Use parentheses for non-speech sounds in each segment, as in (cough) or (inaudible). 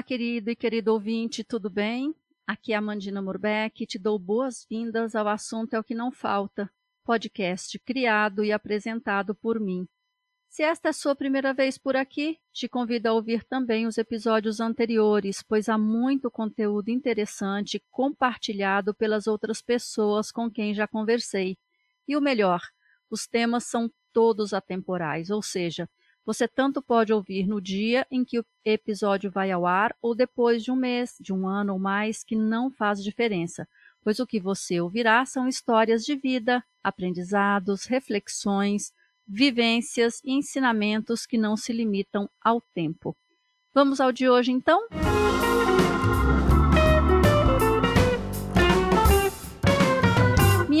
Olá, querido e querido ouvinte, tudo bem? Aqui é a Mandina Morbeck e te dou boas-vindas ao Assunto é o que Não Falta, podcast criado e apresentado por mim. Se esta é sua primeira vez por aqui, te convido a ouvir também os episódios anteriores, pois há muito conteúdo interessante compartilhado pelas outras pessoas com quem já conversei. E o melhor, os temas são todos atemporais, ou seja, você tanto pode ouvir no dia em que o episódio vai ao ar ou depois de um mês, de um ano ou mais, que não faz diferença, pois o que você ouvirá são histórias de vida, aprendizados, reflexões, vivências e ensinamentos que não se limitam ao tempo. Vamos ao de hoje então?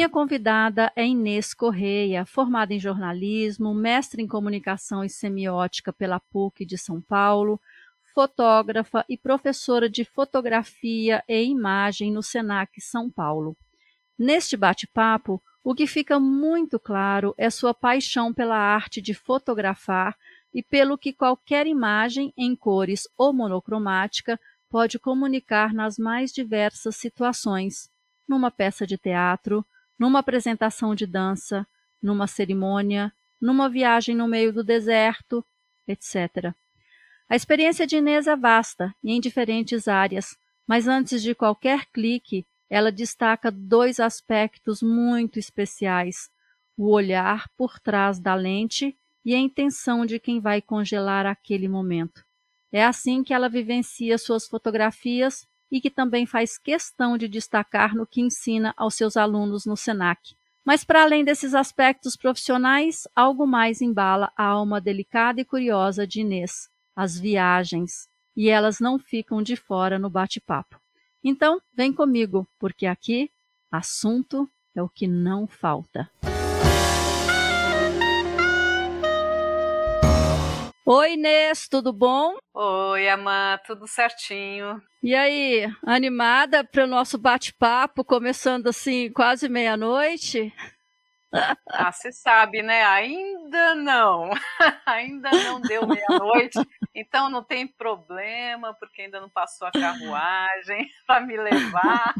Minha convidada é Inês Correia, formada em jornalismo, mestre em comunicação e semiótica pela PUC de São Paulo, fotógrafa e professora de fotografia e imagem no SENAC São Paulo. Neste bate-papo, o que fica muito claro é sua paixão pela arte de fotografar e pelo que qualquer imagem em cores ou monocromática pode comunicar nas mais diversas situações, numa peça de teatro, numa apresentação de dança, numa cerimônia, numa viagem no meio do deserto, etc. A experiência de Inês é vasta e em diferentes áreas, mas antes de qualquer clique, ela destaca dois aspectos muito especiais: o olhar por trás da lente e a intenção de quem vai congelar aquele momento. É assim que ela vivencia suas fotografias e que também faz questão de destacar no que ensina aos seus alunos no SENAC. Mas, para além desses aspectos profissionais, algo mais embala a alma delicada e curiosa de Inês: as viagens. E elas não ficam de fora no bate-papo. Então, vem comigo, porque aqui assunto é o que não falta. Oi, Inês, tudo bom? Oi, Amã, tudo certinho. E aí, animada para o nosso bate-papo, começando assim, quase meia-noite? Ah, você sabe, né? Ainda não. (laughs) ainda não deu meia-noite, então não tem problema, porque ainda não passou a carruagem (laughs) para me levar.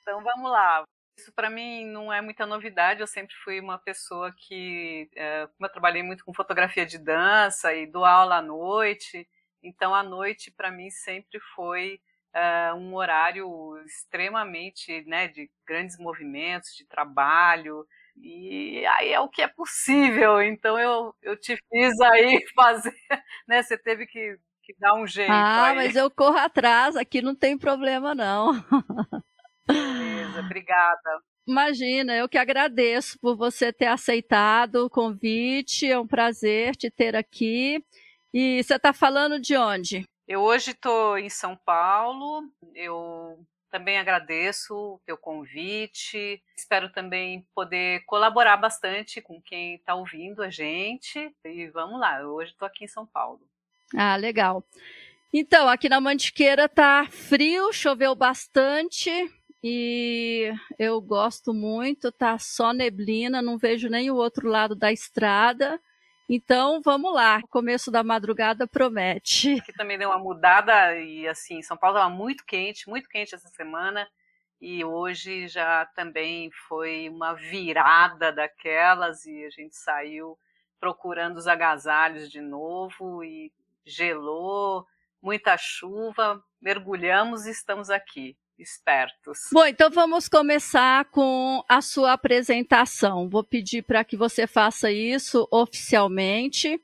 Então vamos lá. Isso para mim não é muita novidade. Eu sempre fui uma pessoa que, é, eu trabalhei muito com fotografia de dança e dou aula à noite, então a noite para mim sempre foi é, um horário extremamente, né, de grandes movimentos, de trabalho. E aí é o que é possível. Então eu, eu te fiz aí (laughs) fazer, né? Você teve que, que dar um jeito. Ah, aí. mas eu corro atrás, aqui não tem problema, não. (laughs) Obrigada. Imagina, eu que agradeço por você ter aceitado o convite. É um prazer te ter aqui. E você está falando de onde? Eu hoje estou em São Paulo. Eu também agradeço o teu convite. Espero também poder colaborar bastante com quem está ouvindo a gente. E vamos lá, hoje estou aqui em São Paulo. Ah, legal. Então, aqui na Mantiqueira tá frio, choveu bastante e eu gosto muito, tá só neblina, não vejo nem o outro lado da estrada. Então, vamos lá. O começo da madrugada promete. (laughs) Aqui também deu uma mudada e assim, São Paulo estava muito quente, muito quente essa semana. E hoje já também foi uma virada daquelas e a gente saiu procurando os agasalhos de novo e gelou, muita chuva, mergulhamos e estamos aqui espertos. Bom, então vamos começar com a sua apresentação. Vou pedir para que você faça isso oficialmente.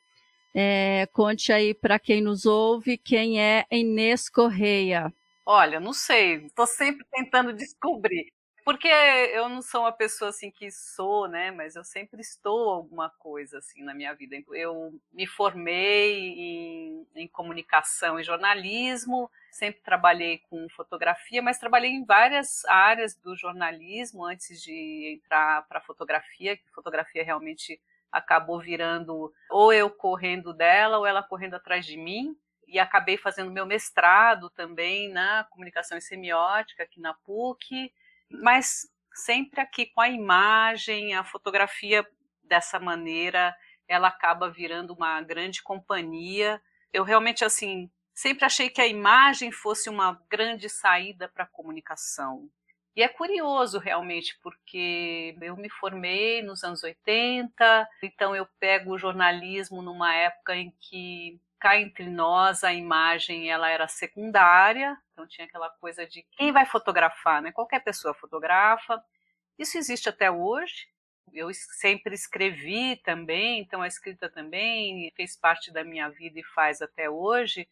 É, conte aí para quem nos ouve quem é Inês Correia. Olha, não sei, estou sempre tentando descobrir. Porque eu não sou uma pessoa assim que sou, né? Mas eu sempre estou alguma coisa assim na minha vida. Eu me formei em, em comunicação e jornalismo, sempre trabalhei com fotografia, mas trabalhei em várias áreas do jornalismo antes de entrar para fotografia, que fotografia realmente acabou virando ou eu correndo dela ou ela correndo atrás de mim. E acabei fazendo meu mestrado também na comunicação e semiótica aqui na PUC mas sempre aqui com a imagem, a fotografia dessa maneira, ela acaba virando uma grande companhia. Eu realmente assim sempre achei que a imagem fosse uma grande saída para a comunicação. E é curioso realmente, porque eu me formei nos anos 80, então eu pego o jornalismo numa época em que cá entre nós a imagem ela era secundária, então tinha aquela coisa de quem vai fotografar, né? Qualquer pessoa fotografa. Isso existe até hoje. Eu sempre escrevi também, então a escrita também fez parte da minha vida e faz até hoje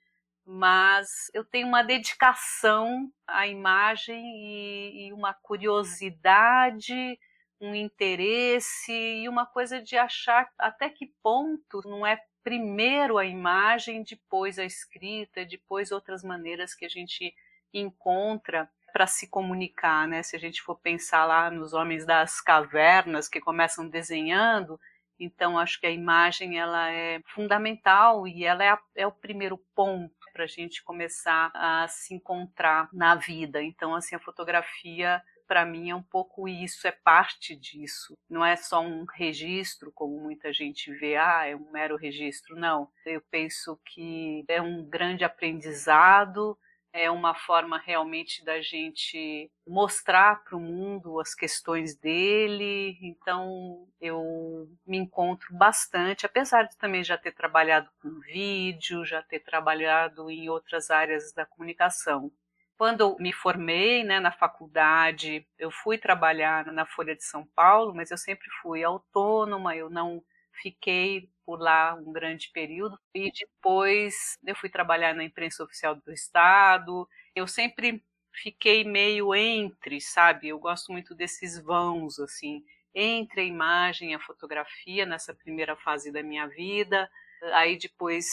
mas eu tenho uma dedicação à imagem e, e, uma curiosidade, um interesse e uma coisa de achar até que ponto não é primeiro a imagem, depois a escrita, depois outras maneiras que a gente encontra para se comunicar, né? Se a gente for pensar lá nos homens das cavernas que começam desenhando, então acho que a imagem ela é fundamental e ela é, a, é o primeiro ponto para a gente começar a se encontrar na vida. Então, assim, a fotografia para mim é um pouco isso, é parte disso. Não é só um registro, como muita gente vê, ah, é um mero registro. Não. Eu penso que é um grande aprendizado, é uma forma realmente da gente mostrar para o mundo as questões dele. Então eu me encontro bastante, apesar de também já ter trabalhado com vídeo, já ter trabalhado em outras áreas da comunicação. Quando eu me formei né, na faculdade, eu fui trabalhar na Folha de São Paulo, mas eu sempre fui autônoma, eu não fiquei por lá um grande período e depois eu fui trabalhar na imprensa oficial do estado. Eu sempre fiquei meio entre, sabe? Eu gosto muito desses vãos assim, entre a imagem e a fotografia nessa primeira fase da minha vida. Aí depois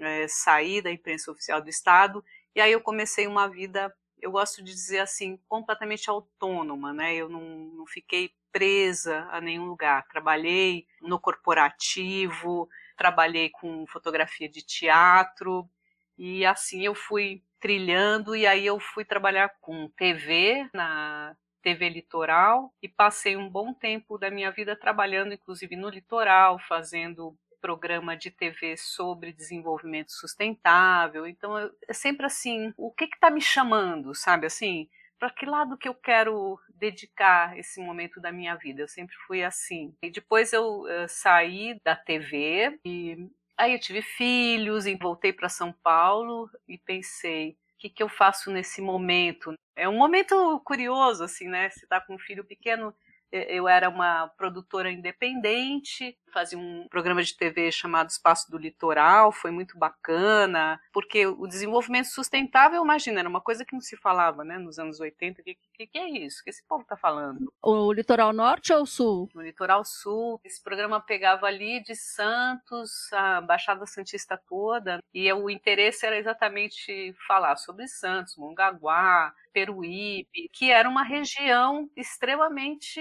é, saí da imprensa oficial do estado e aí eu comecei uma vida eu gosto de dizer assim, completamente autônoma, né? Eu não, não fiquei presa a nenhum lugar. Trabalhei no corporativo, trabalhei com fotografia de teatro e assim eu fui trilhando e aí eu fui trabalhar com TV na TV Litoral e passei um bom tempo da minha vida trabalhando inclusive no litoral, fazendo programa de TV sobre desenvolvimento sustentável. Então, é sempre assim, o que está me chamando, sabe assim? para que lado que eu quero dedicar esse momento da minha vida. Eu sempre fui assim. E depois eu uh, saí da TV e aí eu tive filhos e voltei para São Paulo e pensei, o que, que eu faço nesse momento? É um momento curioso, assim, né? Você está com um filho pequeno, eu era uma produtora independente, fazia um programa de TV chamado Espaço do Litoral, foi muito bacana, porque o desenvolvimento sustentável, imagina, era uma coisa que não se falava, né, nos anos 80, o que, que, que, é isso? O que esse povo está falando? O litoral norte ou sul? No litoral sul, esse programa pegava ali de Santos, a Baixada Santista toda, e o interesse era exatamente falar sobre Santos, Mongaguá, Peruíbe, que era uma região extremamente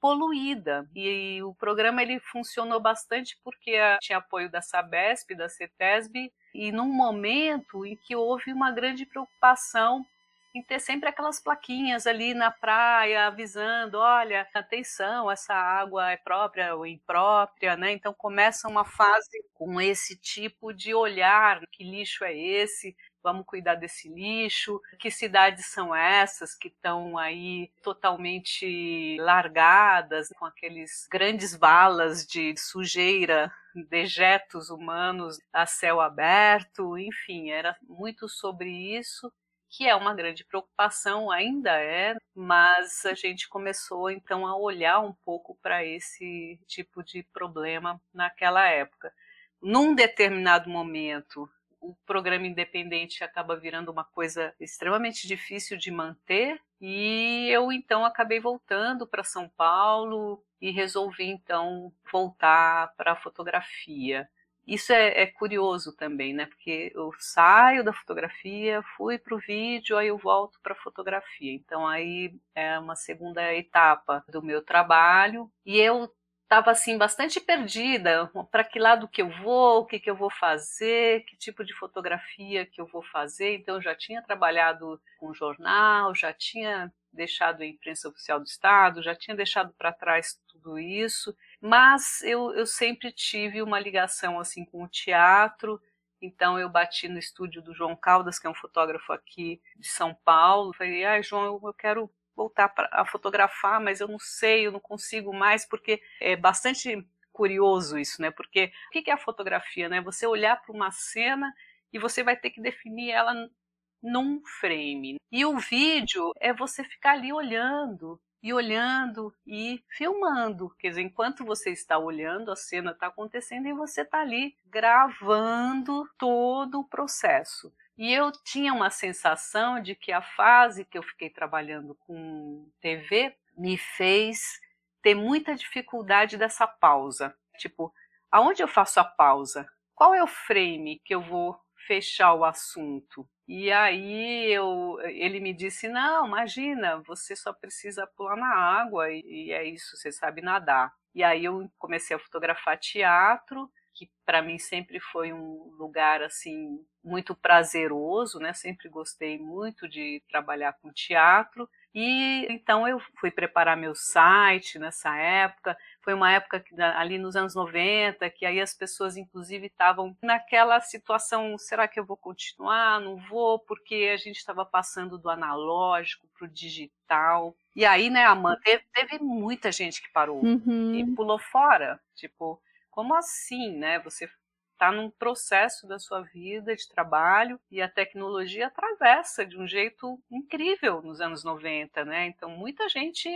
poluída. E o programa ele funcionou bastante porque tinha apoio da Sabesp, da CETESB, e num momento em que houve uma grande preocupação em ter sempre aquelas plaquinhas ali na praia avisando, olha, atenção, essa água é própria ou imprópria, né? Então começa uma fase com esse tipo de olhar, que lixo é esse? Vamos cuidar desse lixo, que cidades são essas que estão aí totalmente largadas, com aqueles grandes valas de sujeira, dejetos humanos a céu aberto, enfim, era muito sobre isso que é uma grande preocupação, ainda é, mas a gente começou então a olhar um pouco para esse tipo de problema naquela época. Num determinado momento, o programa independente acaba virando uma coisa extremamente difícil de manter e eu então acabei voltando para São Paulo e resolvi então voltar para a fotografia. Isso é, é, curioso também, né? Porque eu saio da fotografia, fui para o vídeo, aí eu volto para a fotografia. Então aí é uma segunda etapa do meu trabalho e eu estava assim bastante perdida, para que lado que eu vou, o que, que eu vou fazer, que tipo de fotografia que eu vou fazer. Então eu já tinha trabalhado com jornal, já tinha deixado a imprensa oficial do estado, já tinha deixado para trás tudo isso, mas eu, eu sempre tive uma ligação assim com o teatro Então eu bati no estúdio do João Caldas, que é um fotógrafo aqui de São Paulo. Falei, ai, João, eu quero voltar a fotografar, mas eu não sei, eu não consigo mais, porque é bastante curioso isso, né? Porque o que é a fotografia, né? Você olhar para uma cena e você vai ter que definir ela num frame. E o vídeo é você ficar ali olhando e olhando e filmando. Quer dizer, enquanto você está olhando, a cena está acontecendo e você está ali gravando todo o processo. E eu tinha uma sensação de que a fase que eu fiquei trabalhando com TV me fez ter muita dificuldade dessa pausa. Tipo, aonde eu faço a pausa? Qual é o frame que eu vou fechar o assunto? E aí eu, ele me disse: Não, imagina, você só precisa pular na água e, e é isso, você sabe nadar. E aí eu comecei a fotografar teatro, que para mim sempre foi um lugar assim muito prazeroso, né? Sempre gostei muito de trabalhar com teatro. E então eu fui preparar meu site nessa época. Foi uma época que, ali nos anos 90 que aí as pessoas inclusive estavam naquela situação, será que eu vou continuar? Não vou, porque a gente estava passando do analógico para o digital. E aí, né, Amanda, teve, teve muita gente que parou uhum. e pulou fora. Tipo, como assim, né? Você está num processo da sua vida de trabalho e a tecnologia atravessa de um jeito incrível nos anos 90, né? Então muita gente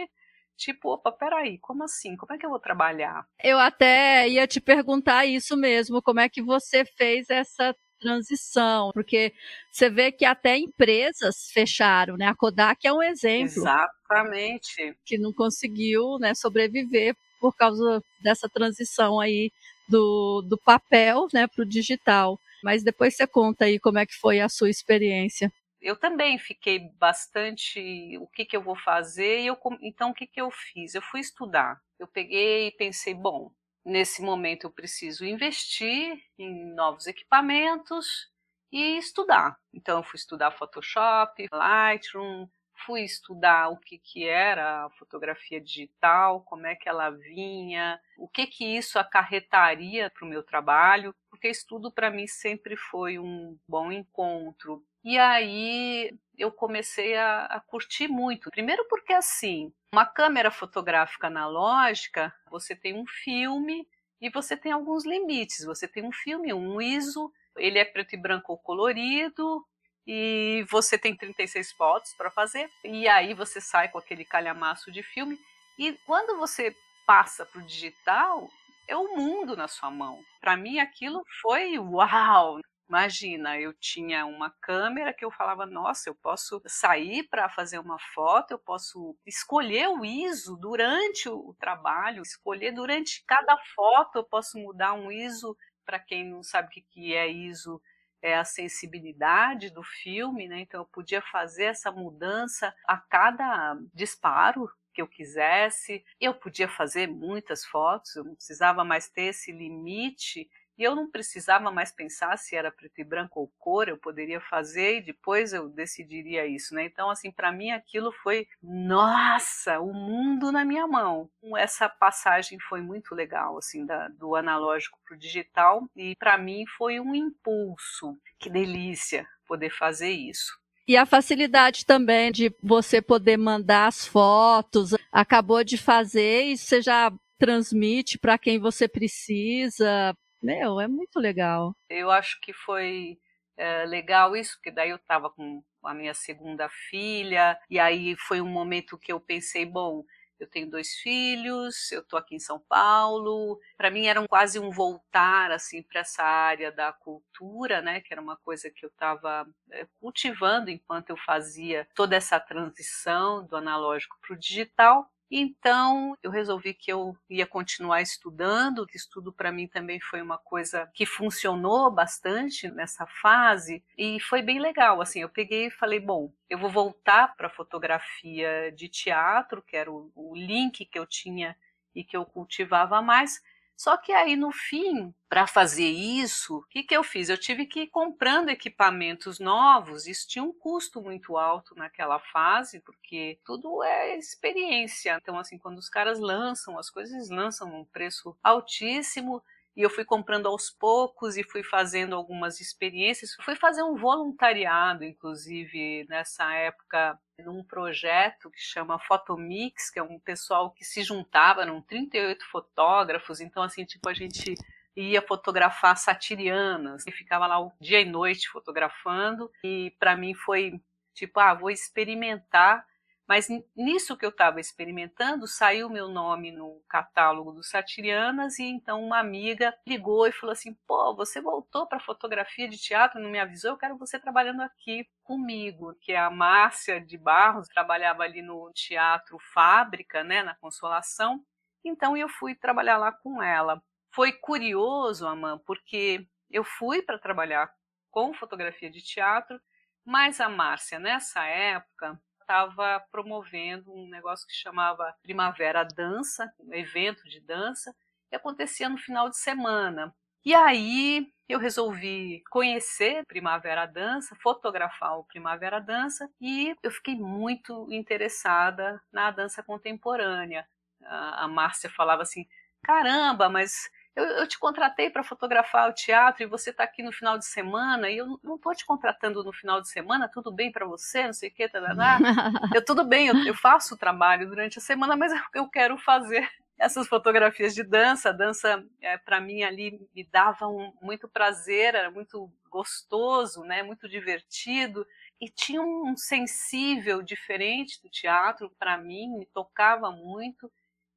tipo, opa, peraí, como assim? Como é que eu vou trabalhar? Eu até ia te perguntar isso mesmo, como é que você fez essa transição, porque você vê que até empresas fecharam, né? A Kodak é um exemplo. Exatamente. Que não conseguiu, né, sobreviver por causa dessa transição aí do, do papel né, para o digital. Mas depois você conta aí como é que foi a sua experiência. Eu também fiquei bastante o que, que eu vou fazer, e eu, então o que, que eu fiz? Eu fui estudar. Eu peguei e pensei, bom, nesse momento eu preciso investir em novos equipamentos e estudar. Então eu fui estudar Photoshop, Lightroom, fui estudar o que, que era a fotografia digital, como é que ela vinha, o que, que isso acarretaria para o meu trabalho, porque estudo para mim sempre foi um bom encontro. E aí eu comecei a, a curtir muito. Primeiro porque assim, uma câmera fotográfica analógica, você tem um filme e você tem alguns limites. Você tem um filme, um ISO, ele é preto e branco ou colorido, e você tem 36 fotos para fazer, e aí você sai com aquele calhamaço de filme, e quando você passa para o digital, é o mundo na sua mão. Para mim aquilo foi uau! Imagina, eu tinha uma câmera que eu falava, nossa, eu posso sair para fazer uma foto, eu posso escolher o ISO durante o trabalho, escolher durante cada foto, eu posso mudar um ISO. Para quem não sabe o que é ISO, é, a sensibilidade do filme, né? Então eu podia fazer essa mudança a cada disparo que eu quisesse. Eu podia fazer muitas fotos, eu não precisava mais ter esse limite e eu não precisava mais pensar se era preto e branco ou cor, eu poderia fazer e depois eu decidiria isso, né? Então, assim, para mim aquilo foi, nossa, o mundo na minha mão. Essa passagem foi muito legal, assim, da, do analógico para o digital e para mim foi um impulso. Que delícia poder fazer isso. E a facilidade também de você poder mandar as fotos, acabou de fazer e você já transmite para quem você precisa, meu, é muito legal. Eu acho que foi é, legal isso, porque daí eu estava com a minha segunda filha, e aí foi um momento que eu pensei, bom, eu tenho dois filhos, eu estou aqui em São Paulo. Para mim era um, quase um voltar assim para essa área da cultura, né? Que era uma coisa que eu estava é, cultivando enquanto eu fazia toda essa transição do analógico para o digital. Então, eu resolvi que eu ia continuar estudando, que estudo para mim também foi uma coisa que funcionou bastante nessa fase e foi bem legal. Assim, eu peguei e falei, bom, eu vou voltar para a fotografia de teatro, que era o, o link que eu tinha e que eu cultivava mais, só que aí no fim, para fazer isso, o que, que eu fiz? Eu tive que ir comprando equipamentos novos. Isso tinha um custo muito alto naquela fase, porque tudo é experiência. Então, assim, quando os caras lançam as coisas, eles lançam um preço altíssimo. e eu fui comprando aos poucos e fui fazendo algumas experiências. Fui fazer um voluntariado, inclusive, nessa época, num projeto que chama Fotomix, que é um pessoal que se juntava, eram 38 fotógrafos, então, assim, tipo, a gente ia fotografar satirianas e ficava lá o dia e noite fotografando. E para mim foi tipo ah vou experimentar mas nisso que eu estava experimentando, saiu meu nome no catálogo do Satirianas e então uma amiga ligou e falou assim: "Pô, você voltou para fotografia de teatro, não me avisou? Eu quero você trabalhando aqui comigo". Que a Márcia de Barros trabalhava ali no Teatro Fábrica, né, na Consolação. Então eu fui trabalhar lá com ela. Foi curioso, Amã, porque eu fui para trabalhar com fotografia de teatro, mas a Márcia nessa época estava promovendo um negócio que chamava Primavera Dança, um evento de dança, que acontecia no final de semana. E aí eu resolvi conhecer Primavera Dança, fotografar o Primavera Dança e eu fiquei muito interessada na dança contemporânea. A Márcia falava assim: caramba, mas eu, eu te contratei para fotografar o teatro e você está aqui no final de semana e eu não estou te contratando no final de semana, tudo bem para você, não sei o que, tadadá. (laughs) eu tudo bem, eu, eu faço o trabalho durante a semana, mas eu quero fazer (laughs) essas fotografias de dança. A dança, é, para mim, ali me dava um, muito prazer, era muito gostoso, né, muito divertido. E tinha um sensível diferente do teatro, para mim, me tocava muito.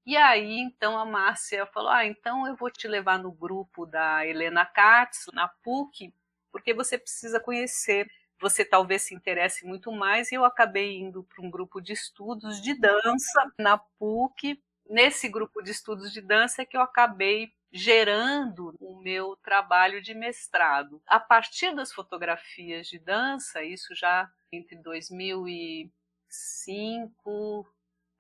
E aí, então, a Márcia falou: Ah, então eu vou te levar no grupo da Helena Katz, na PUC, porque você precisa conhecer. Você talvez se interesse muito mais. E eu acabei indo para um grupo de estudos de dança na PUC. Nesse grupo de estudos de dança é que eu acabei gerando o meu trabalho de mestrado. A partir das fotografias de dança, isso já entre 2005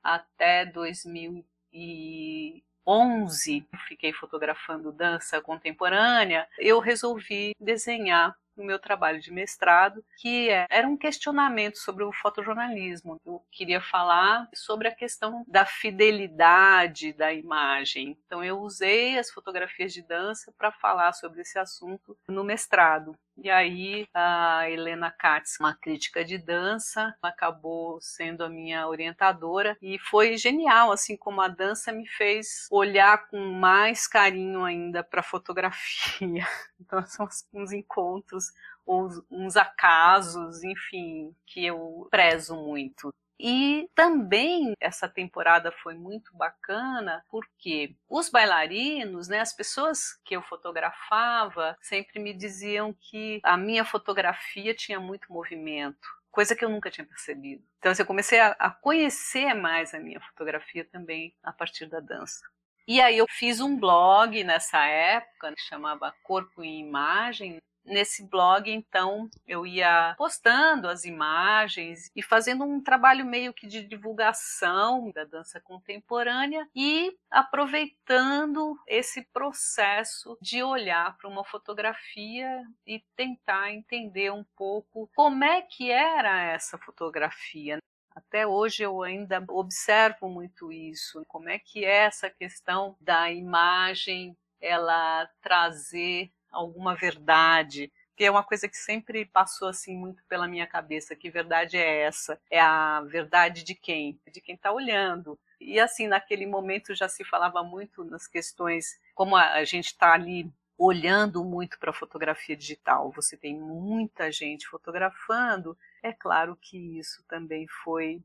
até 2000 2011, fiquei fotografando dança contemporânea, eu resolvi desenhar no meu trabalho de mestrado, que é, era um questionamento sobre o fotojornalismo. Eu queria falar sobre a questão da fidelidade da imagem. Então eu usei as fotografias de dança para falar sobre esse assunto no mestrado. E aí a Helena Katz, uma crítica de dança, acabou sendo a minha orientadora e foi genial, assim como a dança me fez olhar com mais carinho ainda para a fotografia. (laughs) Então são uns encontros ou uns acasos, enfim, que eu prezo muito. E também essa temporada foi muito bacana porque os bailarinos, né, as pessoas que eu fotografava, sempre me diziam que a minha fotografia tinha muito movimento, coisa que eu nunca tinha percebido. Então assim, eu comecei a, a conhecer mais a minha fotografia também a partir da dança. E aí eu fiz um blog nessa época que chamava Corpo em Imagem, Nesse blog, então, eu ia postando as imagens e fazendo um trabalho meio que de divulgação da dança contemporânea e aproveitando esse processo de olhar para uma fotografia e tentar entender um pouco como é que era essa fotografia. Até hoje eu ainda observo muito isso, como é que é essa questão da imagem ela trazer alguma verdade, que é uma coisa que sempre passou assim muito pela minha cabeça, que verdade é essa? É a verdade de quem? De quem está olhando. E assim, naquele momento já se falava muito nas questões, como a gente está ali olhando muito para a fotografia digital, você tem muita gente fotografando, é claro que isso também foi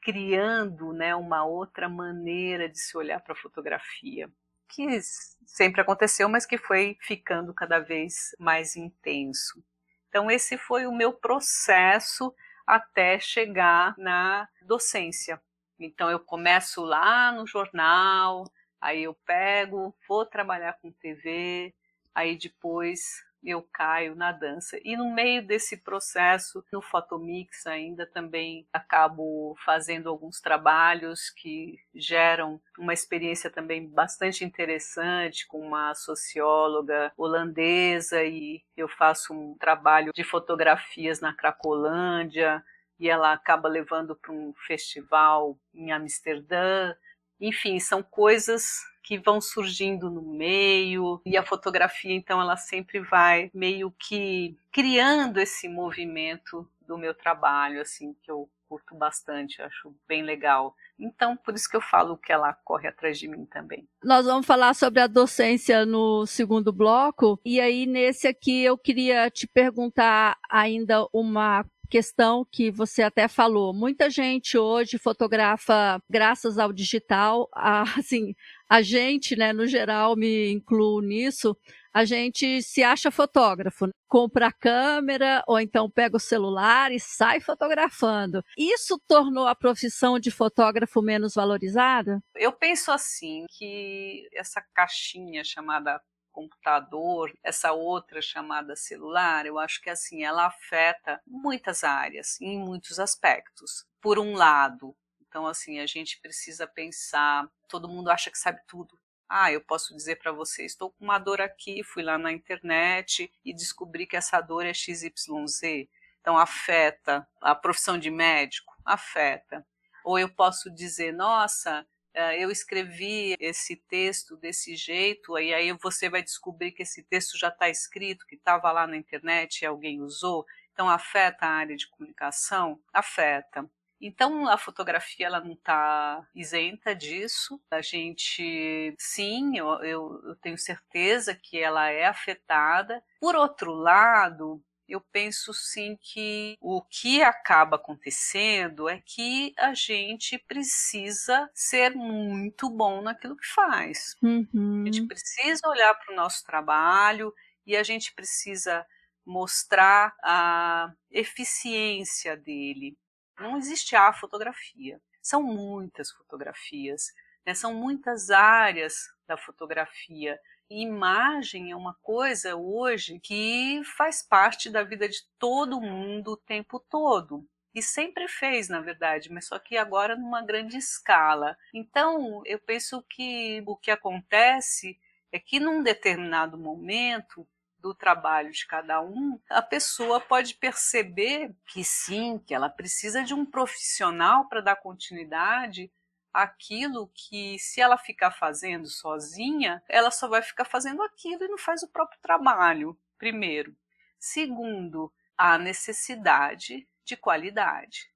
criando né, uma outra maneira de se olhar para a fotografia que sempre aconteceu, mas que foi ficando cada vez mais intenso. Então, esse foi o meu processo até chegar na docência. Então, eu começo lá no jornal, aí eu pego, vou trabalhar com TV, aí depois eu caio na dança. E no meio desse processo, no Fotomix ainda também acabo fazendo alguns trabalhos que geram uma experiência também bastante interessante com uma socióloga holandesa e eu faço um trabalho de fotografias na Cracolândia e ela acaba levando para um festival em Amsterdã. Enfim, são coisas que vão surgindo no meio, e a fotografia, então, ela sempre vai meio que criando esse movimento do meu trabalho, assim, que eu curto bastante, acho bem legal. Então, por isso que eu falo que ela corre atrás de mim também. Nós vamos falar sobre a docência no segundo bloco, e aí nesse aqui eu queria te perguntar ainda uma questão que você até falou. Muita gente hoje fotografa graças ao digital, (laughs) assim, a gente, né, no geral, me incluo nisso, a gente se acha fotógrafo, compra a câmera ou então pega o celular e sai fotografando. Isso tornou a profissão de fotógrafo menos valorizada? Eu penso assim que essa caixinha chamada computador, essa outra chamada celular, eu acho que assim, ela afeta muitas áreas, em muitos aspectos. Por um lado, então assim, a gente precisa pensar, todo mundo acha que sabe tudo. Ah, eu posso dizer para você, estou com uma dor aqui, fui lá na internet e descobri que essa dor é XYZ. Então afeta a profissão de médico, afeta. Ou eu posso dizer, nossa, eh, eu escrevi esse texto desse jeito, e aí você vai descobrir que esse texto já está escrito, que estava lá na internet e alguém usou. Então afeta a área de comunicação? Afeta. Então a fotografia ela não está isenta disso. A gente, sim, eu, eu, eu tenho certeza que ela é afetada. Por outro lado, eu penso sim que o que acaba acontecendo é que a gente precisa ser muito bom naquilo que faz. Uhum. A gente precisa olhar para o nosso trabalho e a gente precisa mostrar a eficiência dele não existe a fotografia. São muitas fotografias, né? são muitas áreas da fotografia. Imagem é uma coisa hoje que faz parte da vida de todo mundo o tempo todo. E sempre fez, na verdade, mas só que agora numa grande escala. Então, eu penso que o que acontece é que num determinado momento do trabalho de cada um, a pessoa pode perceber que sim, que ela precisa de um profissional para dar continuidade àquilo que, se ela ficar fazendo sozinha, ela só vai ficar fazendo aquilo e não faz o próprio trabalho, primeiro. Segundo, a necessidade de qualidade.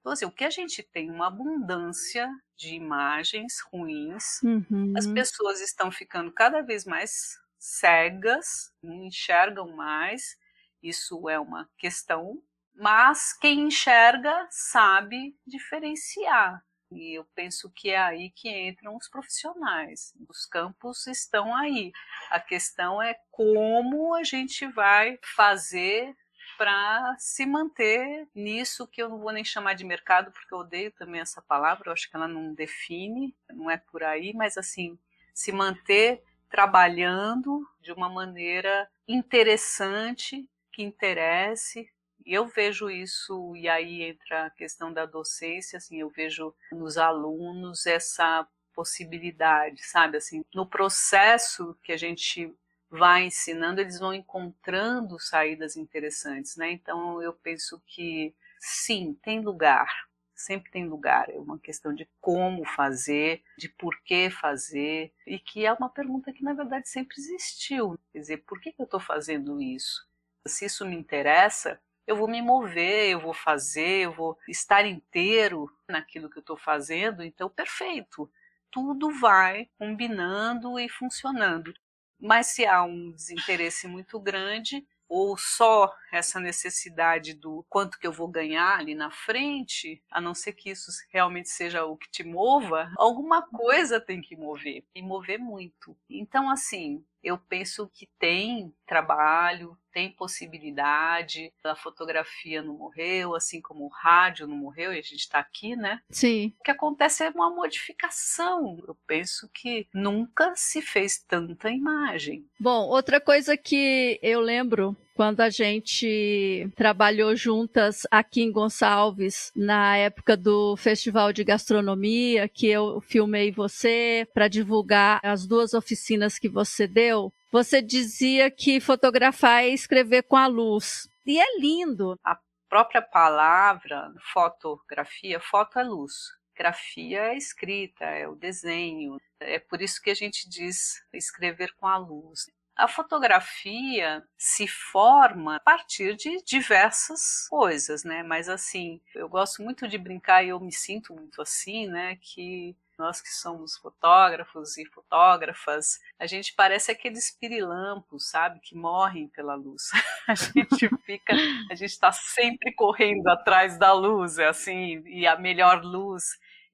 Então, assim, o que a gente tem uma abundância de imagens ruins, uhum. as pessoas estão ficando cada vez mais cegas, não enxergam mais, isso é uma questão, mas quem enxerga sabe diferenciar. E eu penso que é aí que entram os profissionais. Os campos estão aí. A questão é como a gente vai fazer para se manter nisso que eu não vou nem chamar de mercado, porque eu odeio também essa palavra, eu acho que ela não define, não é por aí, mas assim, se manter trabalhando de uma maneira interessante, que interesse. Eu vejo isso, e aí entra a questão da docência, assim, eu vejo nos alunos essa possibilidade, sabe? Assim, no processo que a gente vai ensinando, eles vão encontrando saídas interessantes, né? Então eu penso que sim, tem lugar sempre tem lugar. É uma questão de como fazer, de por que fazer, e que é uma pergunta que na verdade sempre existiu. Quer dizer, por que, eu estou fazendo isso? Se isso me interessa, eu vou me mover, eu vou fazer, eu vou estar inteiro naquilo que eu estou fazendo, então perfeito. Tudo vai combinando e funcionando. Mas se há um desinteresse muito grande, ou só essa necessidade do quanto que eu vou ganhar ali na frente, a não ser que isso realmente seja o que te mova, alguma coisa tem que mover e mover muito. Então, assim, eu penso que tem trabalho, tem possibilidade. A fotografia não morreu, assim como o rádio não morreu, e a gente está aqui, né? Sim. O que acontece é uma modificação. Eu penso que nunca se fez tanta imagem. Bom, outra coisa que eu lembro quando a gente trabalhou juntas aqui em Gonçalves, na época do Festival de Gastronomia, que eu filmei você para divulgar as duas oficinas que você deu, você dizia que fotografar é escrever com a luz. E é lindo. A própria palavra fotografia, foto é luz. grafia é escrita, é o desenho. É por isso que a gente diz escrever com a luz. A fotografia se forma a partir de diversas coisas, né? Mas assim, eu gosto muito de brincar e eu me sinto muito assim, né? Que nós que somos fotógrafos e fotógrafas, a gente parece aqueles pirilampos, sabe, que morrem pela luz. (laughs) A gente fica, a gente está sempre correndo atrás da luz, assim, e a melhor luz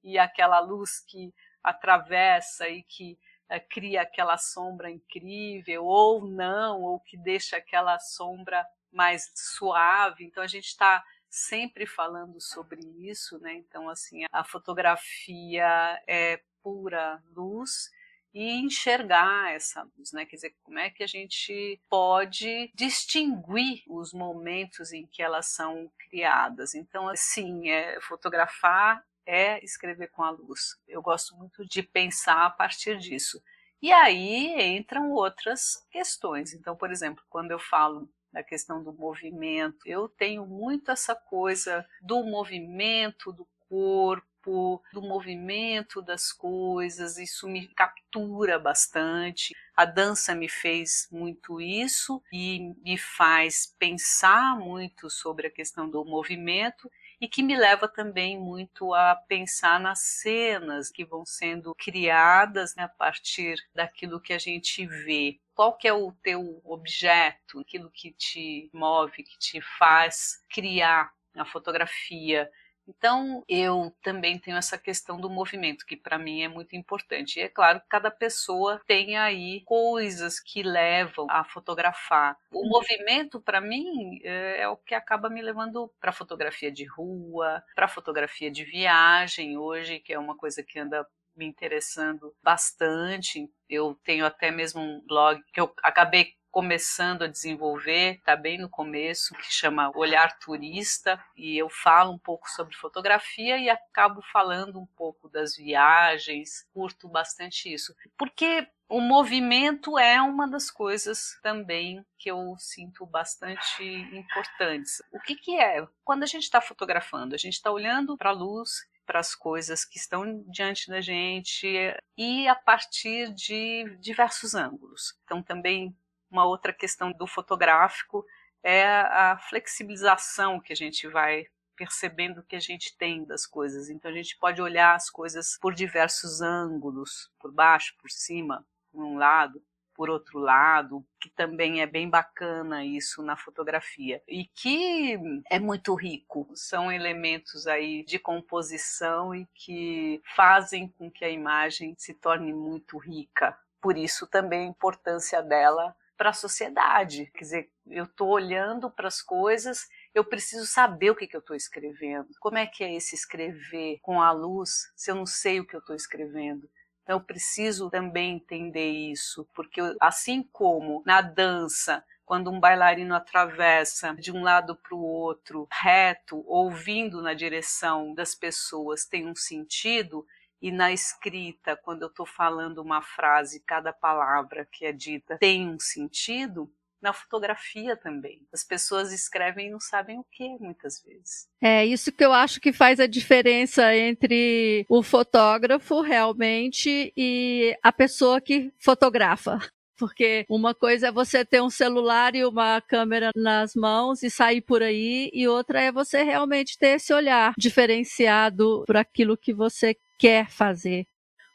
e aquela luz que atravessa e que cria aquela sombra incrível, ou não, ou que deixa aquela sombra mais suave. Então a gente está sempre falando sobre isso, né? Então assim a fotografia é pura luz e enxergar essa luz, né? Quer dizer, como é que a gente pode distinguir os momentos em que elas são criadas? Então, assim, é, fotografar é escrever com a luz. Eu gosto muito de pensar a partir disso. E aí entram outras questões. Então, por exemplo, quando eu falo da questão do movimento, eu tenho muito essa coisa do movimento do corpo, do movimento das coisas, isso me captura bastante. A dança me fez muito isso e me faz pensar muito sobre a questão do movimento e que me leva também muito a pensar nas cenas que vão sendo criadas né, a partir daquilo que a gente vê. Qual que é o teu objeto, aquilo que te move, que te faz criar a fotografia, então, eu também tenho essa questão do movimento, que para mim é muito importante. E é claro que cada pessoa tem aí coisas que levam a fotografar. O movimento, para mim, é, é o que acaba me levando para fotografia de rua, para fotografia de viagem hoje, que é uma coisa que anda me interessando bastante. Eu tenho até mesmo um blog que eu acabei começando a desenvolver, está bem no começo, que chama Olhar Turista, e eu falo um pouco sobre fotografia e acabo falando um pouco das viagens, curto bastante isso. Porque o movimento é uma das coisas também que eu sinto bastante importantes. O que, que é? Quando a gente está fotografando, a gente está olhando para a luz para as coisas que estão diante da gente e a partir de diversos ângulos. Então, também uma outra questão do fotográfico é a flexibilização que a gente vai percebendo que a gente tem das coisas. Então a gente pode olhar as coisas por diversos ângulos, por baixo, por cima, por um lado, por outro lado, que também é bem bacana isso na fotografia e que é muito rico. São elementos aí de composição e que fazem com que a imagem se torne muito rica. Por isso também a importância dela para a sociedade. Quer dizer, eu estou olhando para as coisas, eu preciso saber o que, que eu estou escrevendo. Como é que é esse escrever com a luz se eu não sei o que eu estou escrevendo? Então, eu preciso também entender isso, porque assim como na dança, quando um bailarino atravessa de um lado para o outro, reto, ouvindo na direção das pessoas, tem um sentido, e na escrita, quando eu estou falando uma frase, cada palavra que é dita tem um sentido, na fotografia também. As pessoas escrevem e não sabem o que, muitas vezes. É isso que eu acho que faz a diferença entre o fotógrafo realmente e a pessoa que fotografa. Porque uma coisa é você ter um celular e uma câmera nas mãos e sair por aí, e outra é você realmente ter esse olhar diferenciado por aquilo que você quer fazer.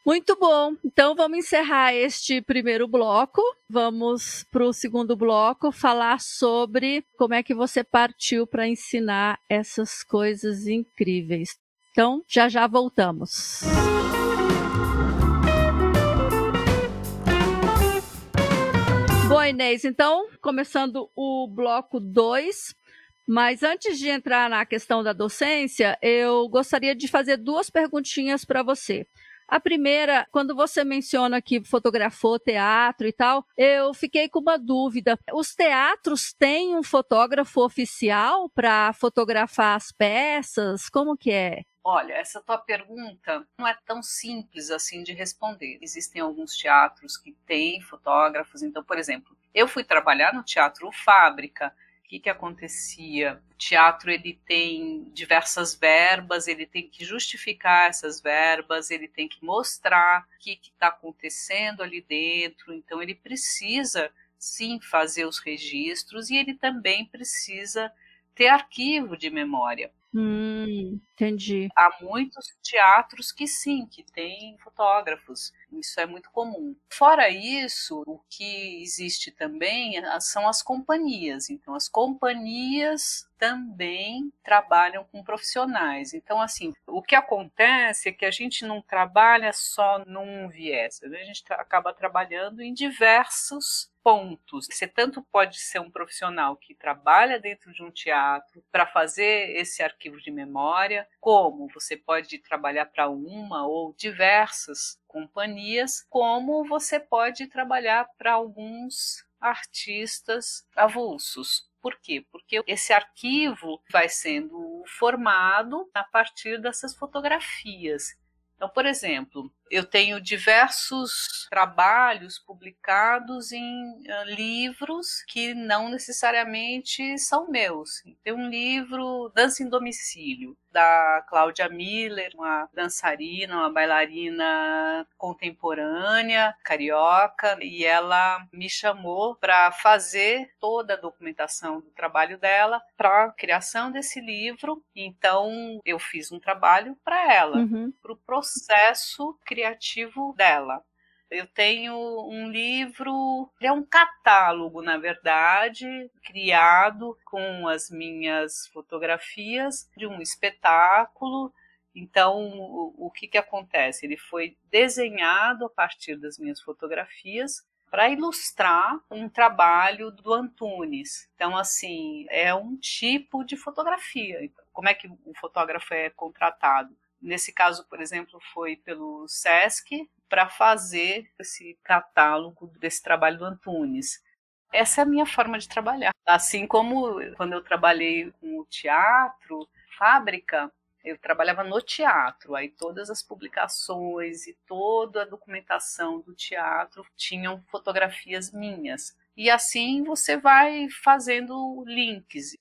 Muito bom. Então vamos encerrar este primeiro bloco. Vamos para o segundo bloco falar sobre como é que você partiu para ensinar essas coisas incríveis. Então já já voltamos. Bom, Inês, então, começando o bloco 2, mas antes de entrar na questão da docência, eu gostaria de fazer duas perguntinhas para você. A primeira, quando você menciona que fotografou teatro e tal, eu fiquei com uma dúvida. Os teatros têm um fotógrafo oficial para fotografar as peças? Como que é? Olha, essa tua pergunta não é tão simples assim de responder. Existem alguns teatros que têm fotógrafos. Então, por exemplo, eu fui trabalhar no Teatro Fábrica que, que acontecia? O teatro ele tem diversas verbas, ele tem que justificar essas verbas, ele tem que mostrar o que está acontecendo ali dentro, então ele precisa sim fazer os registros e ele também precisa ter arquivo de memória. Hum, entendi. Há muitos teatros que sim, que têm fotógrafos. Isso é muito comum. Fora isso, o que existe também são as companhias. Então, as companhias também trabalham com profissionais. Então, assim, o que acontece é que a gente não trabalha só num viés, né? a gente acaba trabalhando em diversos pontos. Você tanto pode ser um profissional que trabalha dentro de um teatro para fazer esse arquivo de memória, como você pode trabalhar para uma ou diversas companhias, como você pode trabalhar para alguns artistas avulsos. Por quê? Porque esse arquivo vai sendo formado a partir dessas fotografias. Então, por exemplo, eu tenho diversos trabalhos publicados em uh, livros que não necessariamente são meus. Tem um livro Dança em Domicílio, da Cláudia Miller, uma dançarina, uma bailarina contemporânea, carioca, e ela me chamou para fazer toda a documentação do trabalho dela para a criação desse livro. Então, eu fiz um trabalho para ela, uhum. para o processo criativo dela. Eu tenho um livro, é um catálogo, na verdade, criado com as minhas fotografias de um espetáculo. Então, o, o que, que acontece? Ele foi desenhado a partir das minhas fotografias para ilustrar um trabalho do Antunes. Então, assim, é um tipo de fotografia. Como é que o fotógrafo é contratado? Nesse caso, por exemplo, foi pelo SESC para fazer esse catálogo desse trabalho do Antunes. Essa é a minha forma de trabalhar. Assim como quando eu trabalhei com o teatro, fábrica, eu trabalhava no teatro, aí todas as publicações e toda a documentação do teatro tinham fotografias minhas. E assim você vai fazendo links.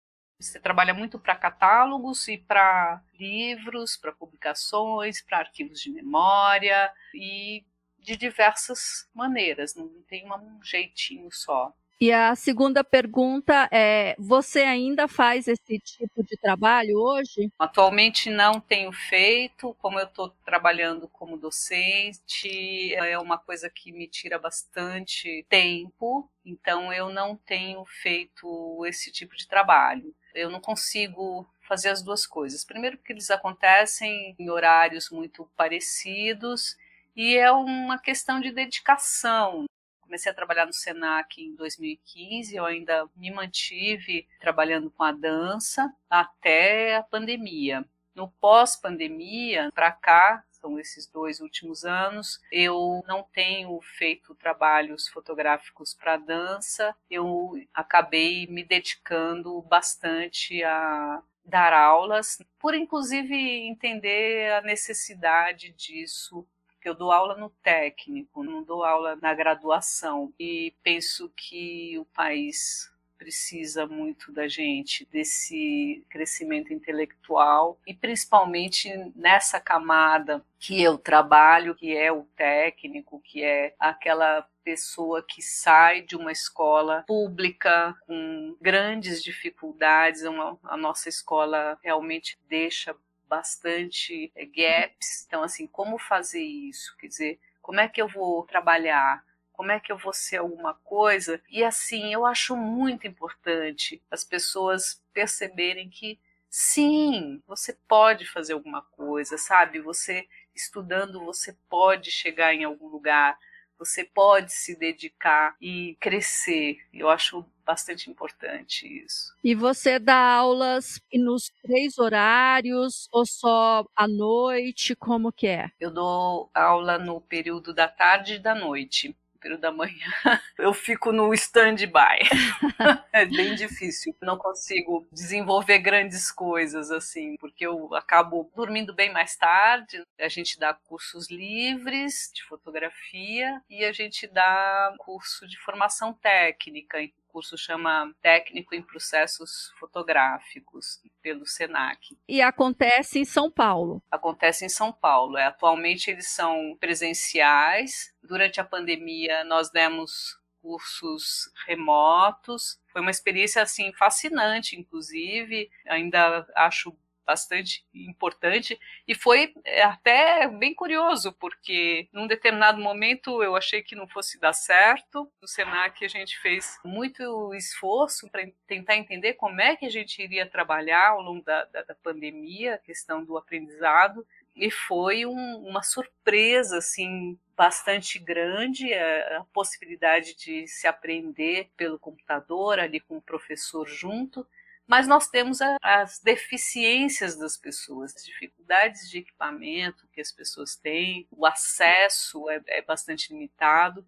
Você trabalha muito para catálogos e para livros, para publicações, para arquivos de memória e de diversas maneiras, não tem um jeitinho só. E a segunda pergunta é: você ainda faz esse tipo de trabalho hoje? Atualmente não tenho feito, como eu estou trabalhando como docente, é uma coisa que me tira bastante tempo, então eu não tenho feito esse tipo de trabalho. Eu não consigo fazer as duas coisas. Primeiro, porque eles acontecem em horários muito parecidos e é uma questão de dedicação. Comecei a trabalhar no Senac em 2015, eu ainda me mantive trabalhando com a dança até a pandemia. No pós-pandemia, para cá, são esses dois últimos anos. Eu não tenho feito trabalhos fotográficos para dança, eu acabei me dedicando bastante a dar aulas, por inclusive entender a necessidade disso porque eu dou aula no técnico, não dou aula na graduação. E penso que o país precisa muito da gente, desse crescimento intelectual e principalmente nessa camada que eu trabalho, que é o técnico, que é aquela pessoa que sai de uma escola pública com grandes dificuldades, uma, a nossa escola realmente deixa bastante eh, gaps. Então, assim, como fazer isso? Quer dizer, como é que eu vou trabalhar? Como é que eu vou ser alguma coisa? E assim, eu acho muito importante as pessoas perceberem que sim, você pode fazer alguma coisa, sabe? Você estudando, você pode chegar em algum lugar você pode se dedicar e crescer. Eu acho bastante importante isso. E você dá aulas nos três horários ou só à noite? Como que é? Eu dou aula no período da tarde e da noite período da manhã, (laughs) eu fico no stand-by. (laughs) é bem difícil. Não consigo desenvolver grandes coisas assim, porque eu acabo dormindo bem mais tarde. A gente dá cursos livres de fotografia e a gente dá curso de formação técnica curso chama Técnico em Processos Fotográficos, pelo SENAC. E acontece em São Paulo? Acontece em São Paulo. É, atualmente eles são presenciais. Durante a pandemia, nós demos cursos remotos. Foi uma experiência assim fascinante, inclusive. Ainda acho bastante importante e foi é, até bem curioso porque num determinado momento eu achei que não fosse dar certo. No Senac a gente fez muito esforço para tentar entender como é que a gente iria trabalhar ao longo da, da, da pandemia a questão do aprendizado. E foi um, uma surpresa assim bastante grande a, a possibilidade de se aprender pelo computador ali com o professor junto mas nós temos as deficiências das pessoas, as dificuldades de equipamento que as pessoas têm, o acesso é, é bastante limitado,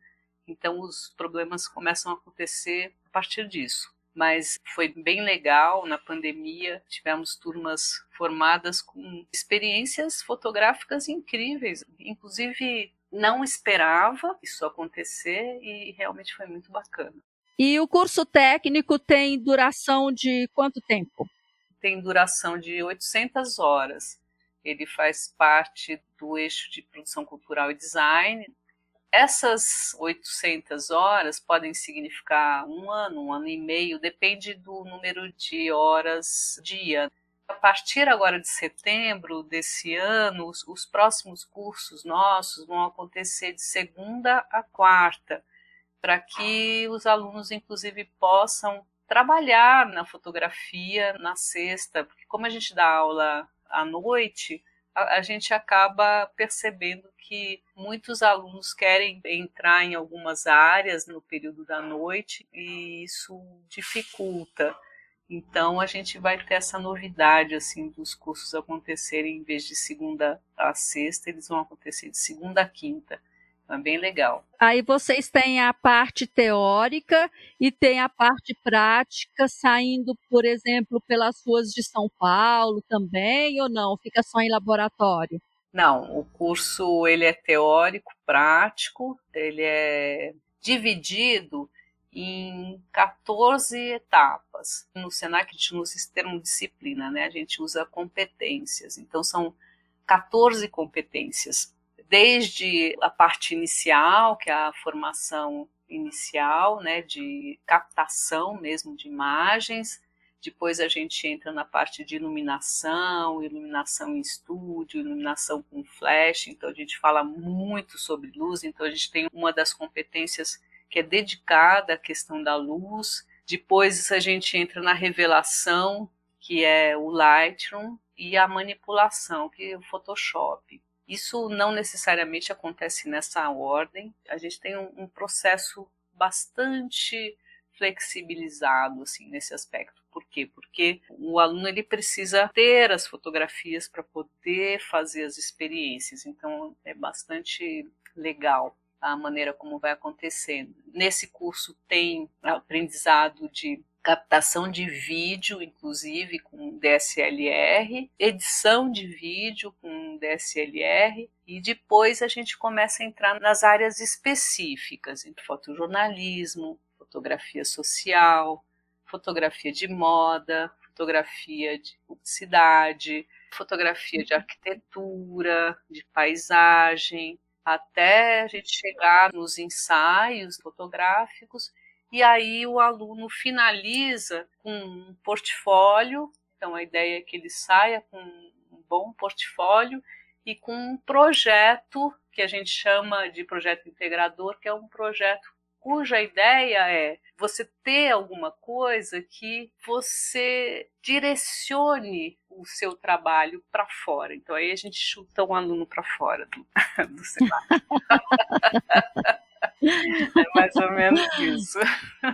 então os problemas começam a acontecer a partir disso. Mas foi bem legal na pandemia, tivemos turmas formadas com experiências fotográficas incríveis, inclusive não esperava isso acontecer e realmente foi muito bacana. E o curso técnico tem duração de quanto tempo? Tem duração de 800 horas. Ele faz parte do eixo de produção cultural e design. Essas 800 horas podem significar um ano, um ano e meio, depende do número de horas dia. A partir agora de setembro desse ano, os, os próximos cursos nossos vão acontecer de segunda a quarta para que os alunos, inclusive, possam trabalhar na fotografia na sexta, porque como a gente dá aula à noite, a, a, gente acaba percebendo que muitos alunos querem entrar em algumas áreas no período da noite e isso dificulta. Então a gente vai ter essa novidade assim dos cursos acontecerem em vez de segunda a sexta, eles vão acontecer de segunda a quinta. É bem legal. Aí vocês têm a parte teórica e tem a parte prática saindo, por exemplo, pelas ruas de São Paulo também ou não? Fica só em laboratório? Não, o curso ele é teórico, prático, ele é dividido em 14 etapas. No Senac a gente não usa esse termo disciplina, né? A gente usa competências. Então são 14 competências desde a parte inicial, que é a formação inicial, né, de captação mesmo de imagens, depois a gente entra na parte de iluminação, iluminação em estúdio, iluminação com flash, então a gente fala muito sobre luz, então a gente tem uma das competências que é dedicada à questão da luz. Depois a gente entra na revelação, que é o Lightroom, e a manipulação, que é o Photoshop. Isso não necessariamente acontece nessa ordem. A gente tem um, um processo bastante flexibilizado assim nesse aspecto. Por quê? Porque o aluno ele precisa ter as fotografias para poder fazer as experiências. Então é bastante legal a maneira como vai acontecendo. Nesse curso tem aprendizado de captação de vídeo, inclusive com DSLR, edição de vídeo com DSLR, e depois a gente começa a entrar nas áreas específicas, em fotojornalismo, fotografia social, fotografia de moda, fotografia de publicidade, fotografia de arquitetura, de paisagem, até a gente chegar nos ensaios fotográficos e aí o aluno finaliza com um portfólio. Então a ideia é que ele saia com um bom portfólio e com um projeto que a gente chama de projeto integrador, que é um projeto cuja ideia é você ter alguma coisa que você direcione o seu trabalho para fora. Então aí a gente chuta um aluno para fora do, (laughs) do (laughs) É mais ou menos isso.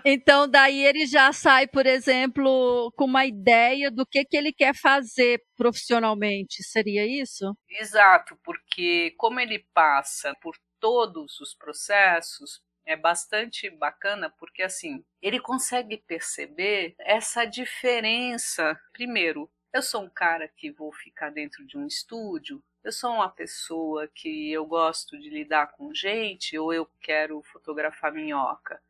Então, daí ele já sai, por exemplo, com uma ideia do que, que ele quer fazer profissionalmente, seria isso? Exato, porque como ele passa por todos os processos, é bastante bacana porque assim ele consegue perceber essa diferença. Primeiro, eu sou um cara que vou ficar dentro de um estúdio eu sou uma pessoa que eu gosto de lidar com gente ou eu quero fotografar minhoca.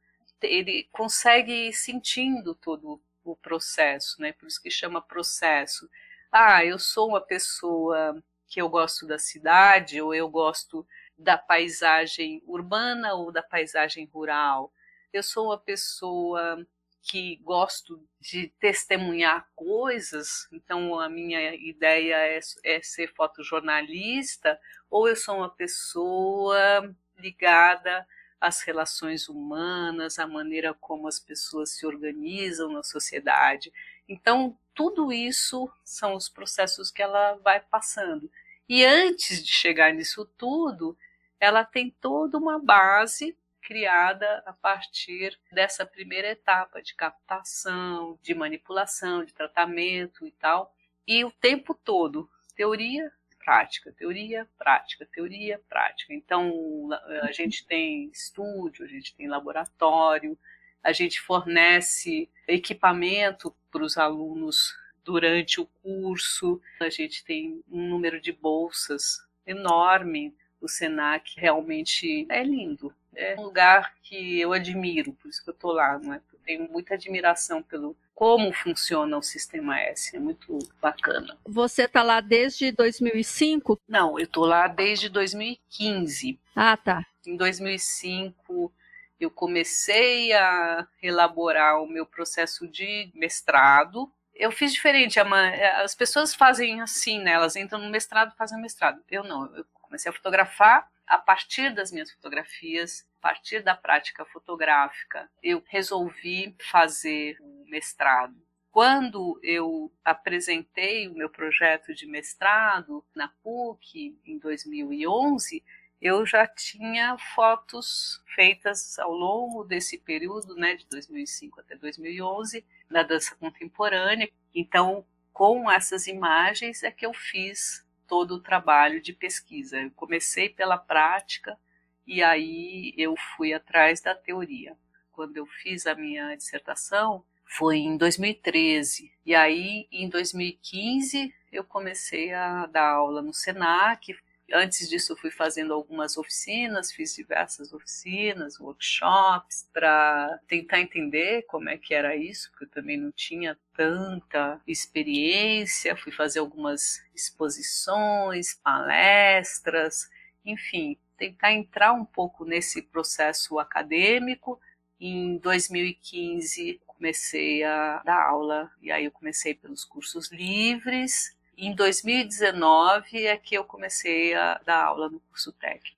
ele consegue ir sentindo todo o processo, né? Por isso que chama processo. Ah, eu sou uma pessoa que eu gosto da cidade, ou eu gosto da paisagem urbana ou da paisagem rural. Eu sou uma pessoa que gosto de testemunhar coisas, então a minha ideia é, é ser fotojornalista, ou eu sou uma pessoa ligada às relações humanas, à maneira como as pessoas se organizam na sociedade. Então, tudo isso são os processos que ela vai passando. E antes de chegar nisso tudo, ela tem toda uma base criada a partir dessa primeira etapa de captação, de manipulação, de tratamento e tal. E o tempo todo, teoria, prática, teoria, prática, teoria, prática. Então, a gente tem estúdio, a gente tem laboratório, a gente fornece equipamento para os alunos durante o curso, a gente tem um número de bolsas enorme. O SENAC realmente é lindo, é um lugar que eu admiro, por isso que eu estou lá, não é? Eu tenho muita admiração pelo como funciona o sistema S, é muito bacana. Você está lá desde 2005? Não, eu estou lá desde 2015. Ah, tá. Em 2005 eu comecei a elaborar o meu processo de mestrado. Eu fiz diferente, as pessoas fazem assim, né? Elas entram no mestrado, fazem mestrado. Eu não, eu comecei a fotografar a partir das minhas fotografias, a partir da prática fotográfica, eu resolvi fazer o mestrado. Quando eu apresentei o meu projeto de mestrado na PUC em 2011, eu já tinha fotos feitas ao longo desse período, né, de 2005 até 2011, da dança contemporânea. Então, com essas imagens é que eu fiz todo o trabalho de pesquisa. Eu comecei pela prática e aí eu fui atrás da teoria. Quando eu fiz a minha dissertação foi em 2013 e aí em 2015 eu comecei a dar aula no Senac, Antes disso, fui fazendo algumas oficinas, fiz diversas oficinas, workshops, para tentar entender como é que era isso, porque eu também não tinha tanta experiência. Fui fazer algumas exposições, palestras, enfim, tentar entrar um pouco nesse processo acadêmico. Em 2015, comecei a dar aula, e aí eu comecei pelos cursos livres em 2019 é que eu comecei a dar aula no curso técnico.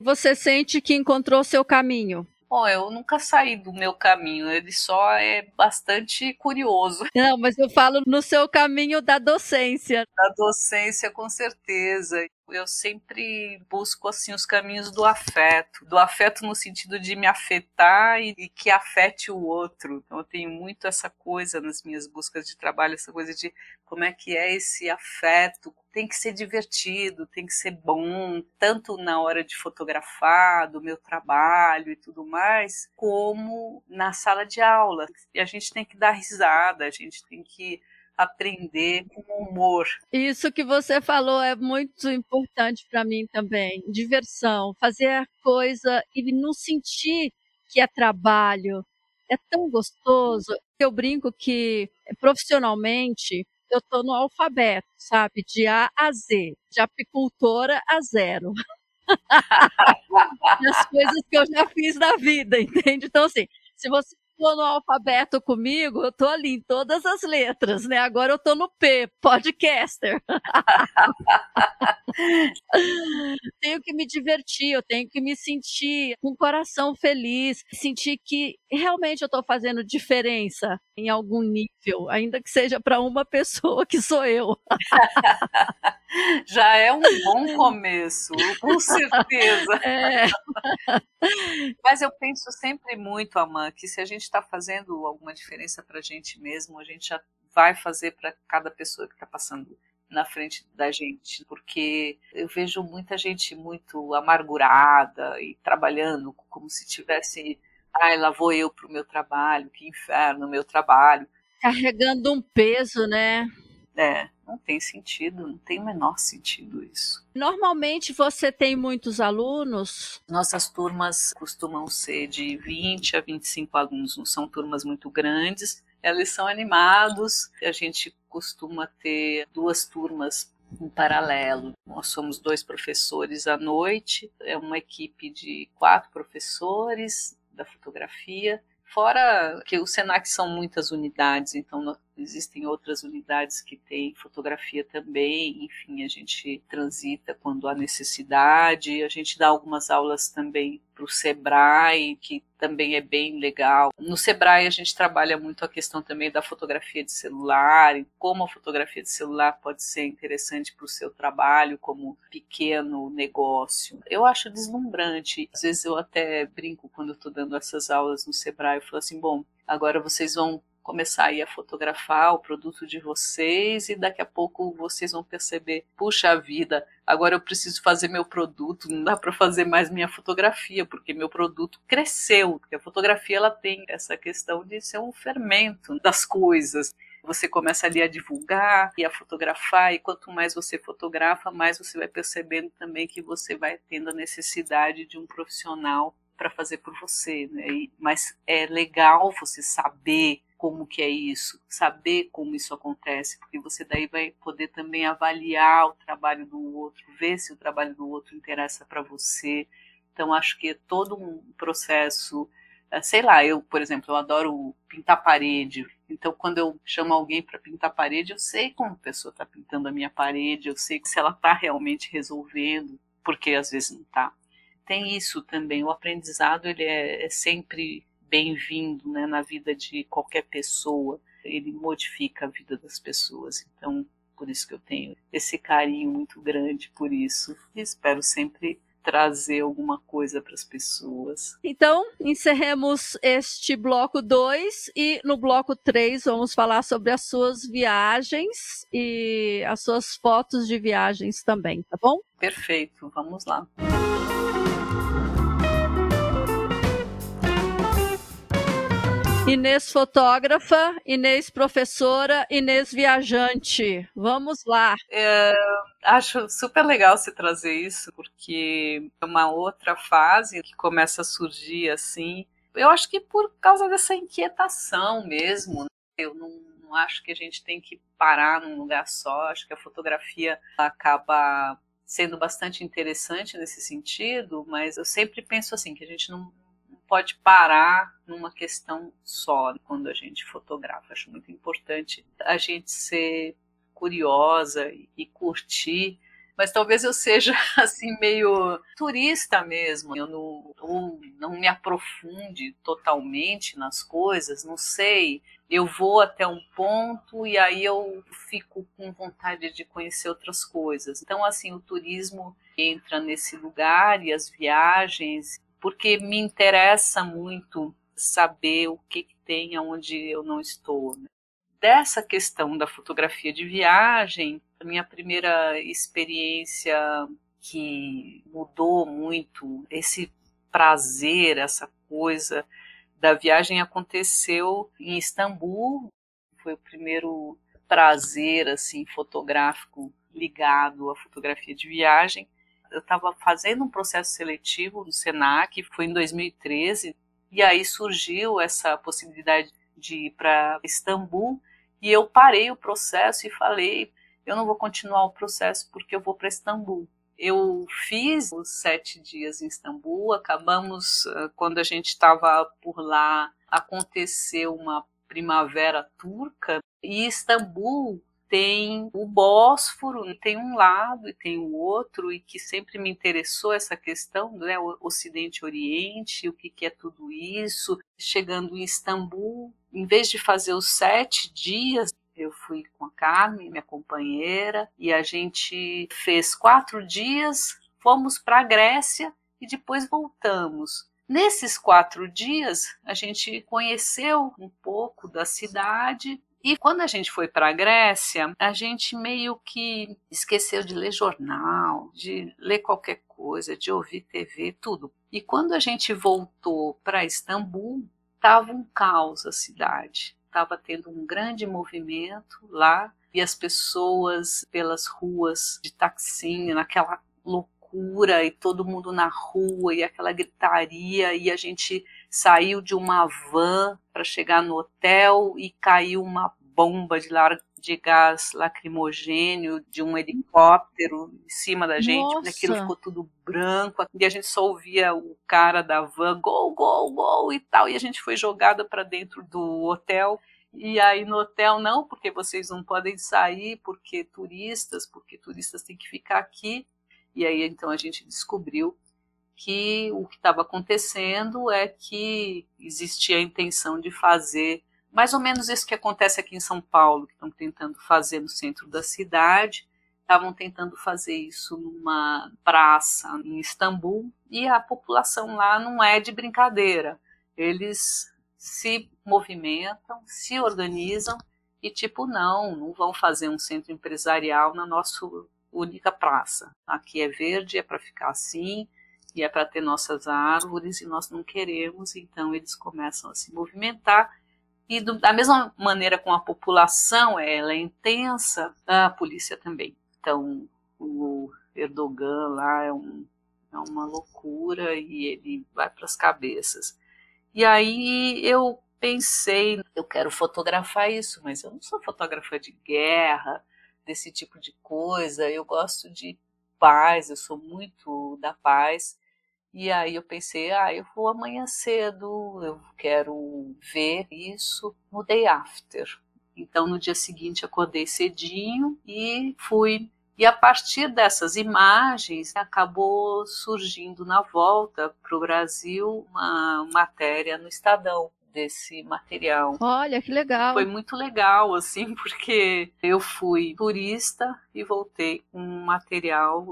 Você sente que encontrou seu caminho? Bom, eu nunca saí do meu caminho, ele só é bastante curioso. (laughs) Não, mas eu falo no seu caminho da docência. Da docência, com certeza eu sempre busco assim os caminhos do afeto, do afeto no sentido de me afetar e, e, que afete o outro. Então eu tenho muito essa coisa nas minhas buscas de trabalho, essa coisa de como é que é esse afeto. Tem que ser divertido, tem que ser bom, tanto na hora de fotografar, do meu trabalho e tudo mais, como na sala de aula. E a gente tem que dar risada, a gente tem que aprender com humor. Isso que você falou é muito importante para mim também. Diversão, fazer a coisa e não sentir que é trabalho. É tão gostoso. Eu brinco que profissionalmente eu estou no alfabeto, sabe? De A a Z, de apicultora a zero. (laughs) As coisas que eu já fiz na vida, entende? Então, assim, se você for no alfabeto comigo, eu tô ali em todas as letras, né? Agora eu tô no P, podcaster. (laughs) tenho que me divertir, eu tenho que me sentir com o coração feliz, sentir que realmente eu estou fazendo diferença em algum nível, ainda que seja para uma pessoa que sou eu. Já é um bom começo, com certeza. (laughs) É. Mas eu penso sempre muito, Amã, que se a gente está fazendo alguma diferença para a gente mesmo, a gente já vai fazer para cada pessoa que está passando na frente da gente, porque eu vejo muita gente muito amargurada e trabalhando como se tivesse, ai, lá vou eu para o meu trabalho, que inferno, meu trabalho. Carregando um peso, né? É, não tem sentido, não tem o menor sentido isso. Normalmente você tem muitos alunos? Nossas turmas costumam ser de 20 a 25 alunos, não são turmas muito grandes. Eles são animados, a gente costuma ter duas turmas em paralelo. Nós somos dois professores à noite, é uma equipe de quatro professores da fotografia Fora que o Senac são muitas unidades, então existem outras unidades que têm fotografia também, enfim, a gente transita quando há necessidade, a gente dá algumas aulas também para o Sebrae, que também é bem legal. No Sebrae a gente trabalha muito a questão também da fotografia de celular, e como a fotografia de celular pode ser interessante para o seu trabalho como pequeno negócio. Eu acho deslumbrante. Às vezes eu até brinco quando estou dando essas aulas no Sebrae, eu falo assim, bom, agora vocês vão começar aí a fotografar o produto de vocês e daqui a pouco vocês vão perceber, puxa vida, agora eu preciso fazer meu produto, não dá para fazer mais minha fotografia, porque meu produto cresceu, porque a fotografia ela tem essa questão de ser um fermento das coisas. Você começa ali a divulgar e a fotografar, e quanto mais você fotografa, mais você vai percebendo também que você vai tendo a necessidade de um profissional para fazer por você, né? E, mas é legal você saber como que é isso, saber como isso acontece, porque você daí vai poder também avaliar o trabalho do outro, ver se o trabalho do outro interessa para você. Então acho que é todo um processo, eh, sei lá, eu, por exemplo, eu adoro pintar parede. Então quando eu chamo alguém para pintar parede, eu sei como a pessoa está pintando a minha parede, eu sei se ela está realmente resolvendo, porque às vezes não está. Tem isso também, o aprendizado ele é, é sempre bem-vindo né, na vida de qualquer pessoa. Ele modifica a vida das pessoas. Então, por isso que eu tenho esse carinho muito grande por isso. E espero sempre trazer alguma coisa para as pessoas. Então, encerremos este bloco 2 e no bloco 3 vamos falar sobre as suas viagens e as suas fotos de viagens também, tá bom? Perfeito, vamos lá. Inês fotógrafa, Inês professora, Inês viajante. Vamos lá. É, acho super legal você trazer isso, porque é uma outra fase que começa a surgir assim. Eu acho que por causa dessa inquietação mesmo. Né? Eu não, não acho que a gente tem que parar num lugar só. Acho que a fotografia acaba sendo bastante interessante nesse sentido, mas eu sempre penso assim que a gente não pode parar numa questão só quando a gente fotografa. Acho muito importante a gente ser curiosa e curtir mas talvez eu seja (laughs) assim meio turista mesmo. Eu não, eu não me aprofunde totalmente nas coisas, não sei. Eu vou até um ponto e aí eu fico com vontade de conhecer outras coisas. Então, assim, o turismo entra nesse lugar e as viagens porque me interessa muito saber o que, que tem aonde eu não estou. Né? Dessa questão da fotografia de viagem, a minha primeira experiência que mudou muito esse prazer, essa coisa da viagem aconteceu em Istambul. Foi o primeiro prazer assim fotográfico ligado à fotografia de viagem eu estava fazendo um processo seletivo no Senac, foi em 2013, e aí surgiu essa possibilidade de ir para Istambul, e eu parei o processo e falei, eu não vou continuar o processo porque eu vou para Istambul. Eu fiz os sete dias em Istambul, acabamos, quando a gente estava por lá, aconteceu uma primavera turca, e Istambul tem o Bósforo, tem um lado e tem o outro, e que sempre me interessou essa questão, né, Ocidente e Oriente, o que, que é tudo isso. Chegando em Istambul, em vez de fazer os sete dias, eu fui com a Carmen, minha companheira, e a gente fez quatro dias, fomos para a Grécia e depois voltamos. Nesses quatro dias, a gente conheceu um pouco da cidade, e quando a gente foi para a Grécia, a gente meio que esqueceu de ler jornal, de ler qualquer coisa, de ouvir TV, tudo. E quando a gente voltou para Istambul, estava um caos a cidade. Estava tendo um grande movimento lá e as pessoas pelas ruas de taxinha, naquela loucura e todo mundo na rua e aquela gritaria e a gente saiu de uma van para chegar no hotel e caiu uma bomba de, lar de gás lacrimogênio de um helicóptero em cima da gente, Nossa. aquilo ficou tudo branco, e a gente só ouvia o cara da van, gol, gol, gol e tal, e a gente foi jogada para dentro do hotel. E aí no hotel, não, porque vocês não podem sair, porque turistas, porque turistas têm que ficar aqui. E aí então a gente descobriu que o que estava acontecendo é que existia a intenção de fazer mais ou menos isso que acontece aqui em São Paulo, que estão tentando fazer no centro da cidade. Estavam tentando fazer isso numa praça em Istambul e a população lá não é de brincadeira. Eles se movimentam, se organizam e tipo não, não vão fazer um centro empresarial na nossa única praça. Aqui é verde, é para ficar assim e é para ter nossas árvores e nós não queremos, então eles começam a se movimentar e do, da mesma maneira com a população ela é intensa, a polícia também. Então, o Erdogan lá é, um, é uma loucura e ele vai para as cabeças. E aí eu pensei, eu quero fotografar isso, mas eu não sou fotógrafa de guerra, desse tipo de coisa. Eu gosto de paz, eu sou muito da paz. E aí eu pensei, ah, eu vou amanhã cedo, eu quero ver isso no day after. Então no dia seguinte acordei cedinho e fui. E a partir dessas imagens acabou surgindo na volta para o Brasil uma matéria no Estadão desse material. Olha que legal. Foi muito legal, assim, (laughs) porque eu fui turista e voltei com um material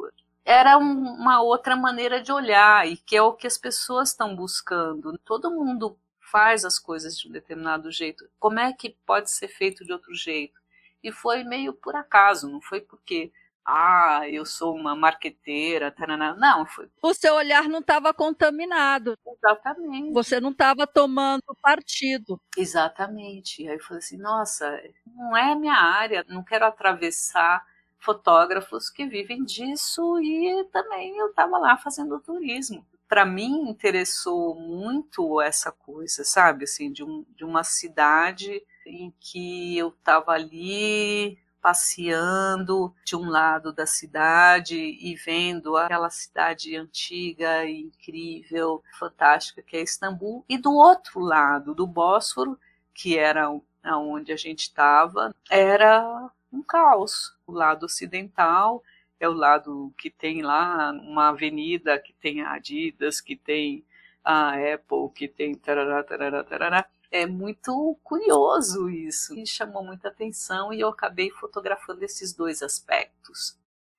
era um, uma outra maneira de olhar e que é o que as pessoas estão buscando. Todo mundo faz as coisas de um determinado jeito. Como é que pode ser feito de outro jeito? E foi meio por acaso, não foi porque ah, eu sou uma marqueteira, tarana. não, foi. O seu olhar não estava contaminado. Exatamente. Você não estava tomando partido. Exatamente. Aí eu falei assim, nossa, não é minha área, não quero atravessar fotógrafos que vivem disso e também eu estava lá fazendo turismo. Para mim interessou muito essa coisa, sabe, assim, de, um, de uma cidade em que eu estava ali passeando de um lado da cidade e vendo aquela cidade antiga, incrível, fantástica que é Istambul, e do outro lado do Bósforo, que era onde a gente estava, era um caos. O lado ocidental é o lado que tem lá uma avenida que tem a Adidas, que tem a Apple, que tem tarará, tarará, tarará. É muito curioso isso. Me chamou muita atenção e eu acabei fotografando esses dois aspectos.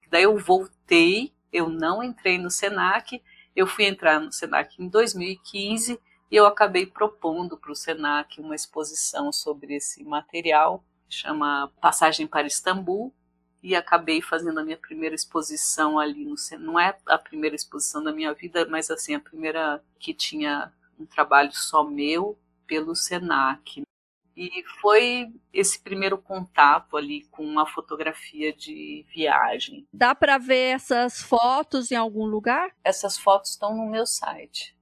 Daí eu voltei, eu não entrei no Senac, eu fui entrar no Senac em 2015 e eu acabei propondo para o Senac uma exposição sobre esse material chama Passagem para Istambul, e acabei fazendo a minha primeira exposição ali no não é a primeira exposição da minha vida, mas assim a primeira que tinha um trabalho só meu pelo Senac. E foi esse primeiro contato ali com uma fotografia de viagem. Dá para ver essas fotos em algum lugar? Essas fotos estão no meu site.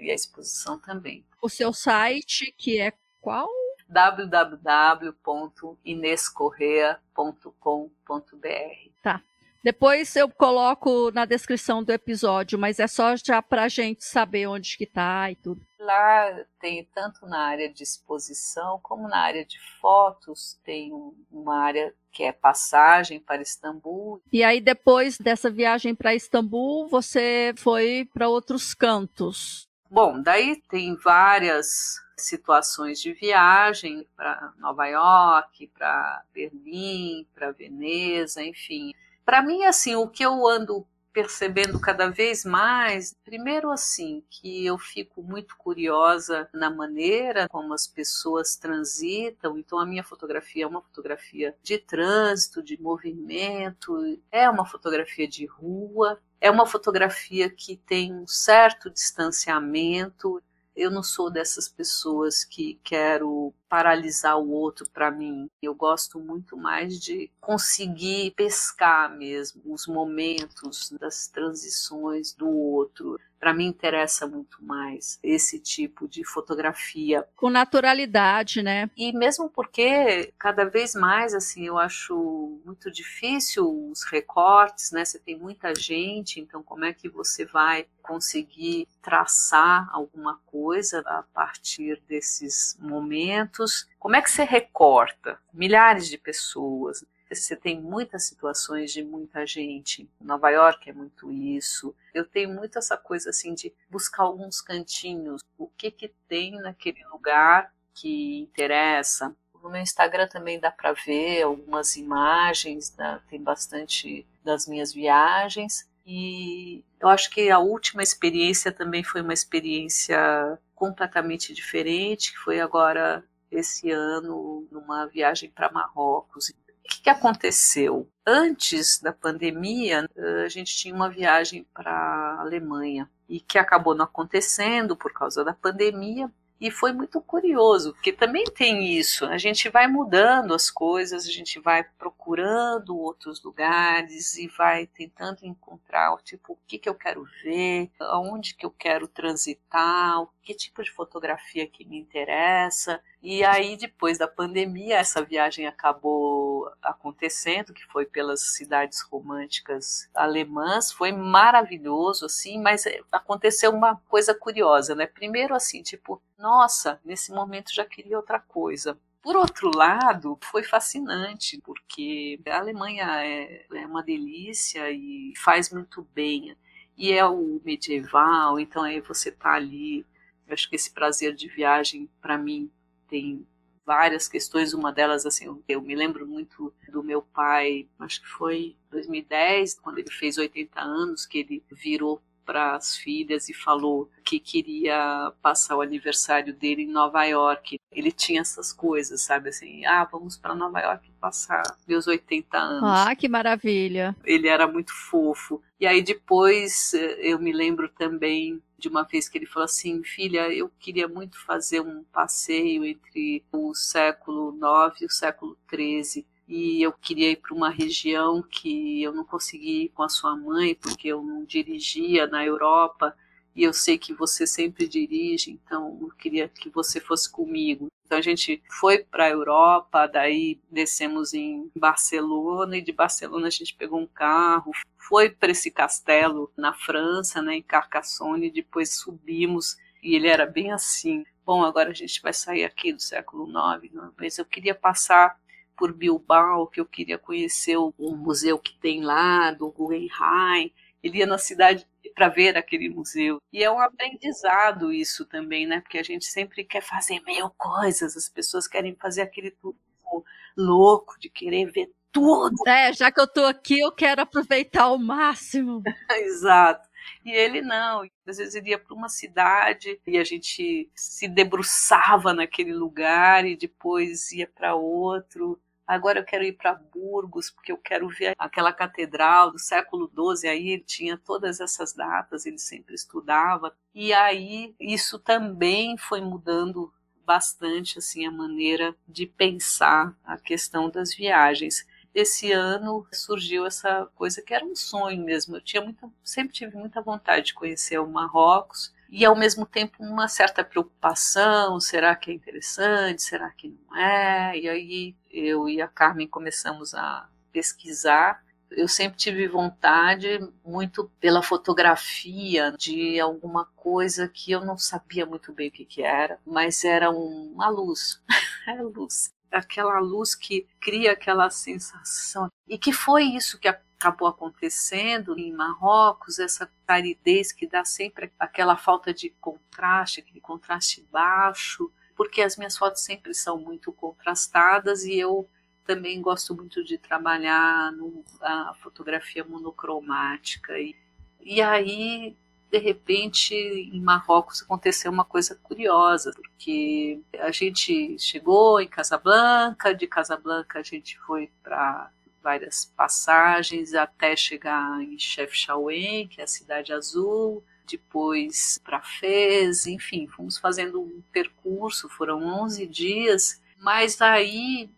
E a exposição também. O seu site, que é qual? www.inescorrea.com.br. Tá. Depois eu coloco na descrição do episódio, mas é só já para gente saber onde que tá e tudo. Lá tem tanto na área de exposição como na área de fotos, tem uma área que é passagem para Istambul. E aí depois dessa viagem para Istambul, você foi para outros cantos. Bom, daí tem várias situações de viagem para Nova York, para Berlim, para Veneza, enfim. Para mim, assim, o que eu ando percebendo cada vez mais, primeiro assim, que eu fico muito curiosa na maneira como as pessoas transitam, então a minha fotografia é uma fotografia de trânsito, de movimento, é uma fotografia de rua, é uma fotografia que tem um certo distanciamento, eu não sou dessas pessoas que quero paralisar o outro para mim. Eu gosto muito mais de conseguir pescar mesmo os momentos das transições do outro. Para mim interessa muito mais esse tipo de fotografia com naturalidade, né? E mesmo porque cada vez mais assim, eu acho muito difícil os recortes, né? Você tem muita gente, então como é que você vai conseguir traçar alguma coisa a partir desses momentos? Como é que você recorta milhares de pessoas? Você tem muitas situações de muita gente. Nova York é muito isso. Eu tenho muito essa coisa assim de buscar alguns cantinhos. O que que tem naquele lugar que interessa? No meu Instagram também dá para ver algumas imagens, né? tem bastante das minhas viagens. E eu acho que a última experiência também foi uma experiência completamente diferente, que foi agora esse ano numa viagem para Marrocos. O que, que aconteceu? Antes da pandemia, a gente tinha uma viagem para a Alemanha e que acabou não acontecendo por causa da pandemia. E foi muito curioso, porque também tem isso, a gente vai mudando as coisas, a gente vai procurando outros lugares e vai tentando encontrar, tipo, o que, que eu quero ver, aonde que eu quero transitar, que tipo de fotografia que me interessa. E aí, depois da pandemia, essa viagem acabou acontecendo, que foi pelas cidades românticas alemãs. Foi maravilhoso, assim, mas aconteceu uma coisa curiosa, né? Primeiro, assim, tipo, nossa, nesse momento já queria outra coisa. Por outro lado, foi fascinante, porque a Alemanha é, é uma delícia e faz muito bem. E é o medieval, então aí você tá ali. Eu acho que esse prazer de viagem, para mim, tem várias questões, uma delas, assim, eu me lembro muito do meu pai, acho que foi 2010, quando ele fez 80 anos, que ele virou para as filhas e falou que queria passar o aniversário dele em Nova York. Ele tinha essas coisas, sabe assim, ah, vamos para Nova York passar meus 80 anos. Ah, que maravilha. Ele era muito fofo. E aí depois eh, eu me lembro também de uma vez que ele falou assim, filha, eu queria muito fazer um passeio entre o século IX e o século XIII e eu queria ir para uma região que eu não consegui ir com a sua mãe porque eu não dirigia na Europa e eu sei que você sempre dirige, então eu queria que você fosse comigo. Então a gente foi para a Europa, daí descemos em Barcelona e de Barcelona a gente pegou um carro, foi para esse castelo na França, né, em Carcassonne, e depois subimos e ele era bem assim. Bom, agora a gente vai sair aqui do século IX, mas eu queria passar por Bilbao, que eu queria conhecer o, o museu que tem lá, do Guggenheim. Ele ia na cidade para ver aquele museu. E é um aprendizado isso também, né? Porque a gente sempre quer fazer mil coisas, as pessoas querem fazer aquele turismo louco de querer ver tudo. É, já que eu estou aqui, eu quero aproveitar ao máximo. (laughs) Exato. E ele não, às vezes ele ia para uma cidade e a gente se debruçava naquele lugar e depois ia para outro agora eu quero ir para Burgos, porque eu quero ver aquela catedral do século XII, aí ele tinha todas essas datas, ele sempre estudava, e aí isso também foi mudando bastante assim a maneira de pensar a questão das viagens. Esse ano surgiu essa coisa que era um sonho mesmo. Eu tinha muita, sempre tive muita vontade de conhecer o Marrocos e ao mesmo tempo uma certa preocupação, será que é interessante, será que não é? E aí eu e a Carmen começamos a pesquisar. Eu sempre tive vontade muito pela fotografia de alguma coisa que eu não sabia muito bem o que, que era, mas era um, uma luz, (laughs) é luz, aquela luz que cria aquela sensação. E que foi isso que acabou acontecendo em Marrocos, essa claridez que dá sempre aquela falta de contraste, aquele contraste baixo, porque as minhas fotos sempre são muito contrastadas e eu também gosto muito de trabalhar no, a fotografia monocromática. E, e aí, de repente, em Marrocos aconteceu uma coisa curiosa, porque a gente chegou em Casablanca, de Casablanca a gente foi para várias passagens até chegar em Chefchaouen, que é a cidade azul. depois para Fez, enfim, fomos fazendo um percurso, foram 11 dias, mas aí,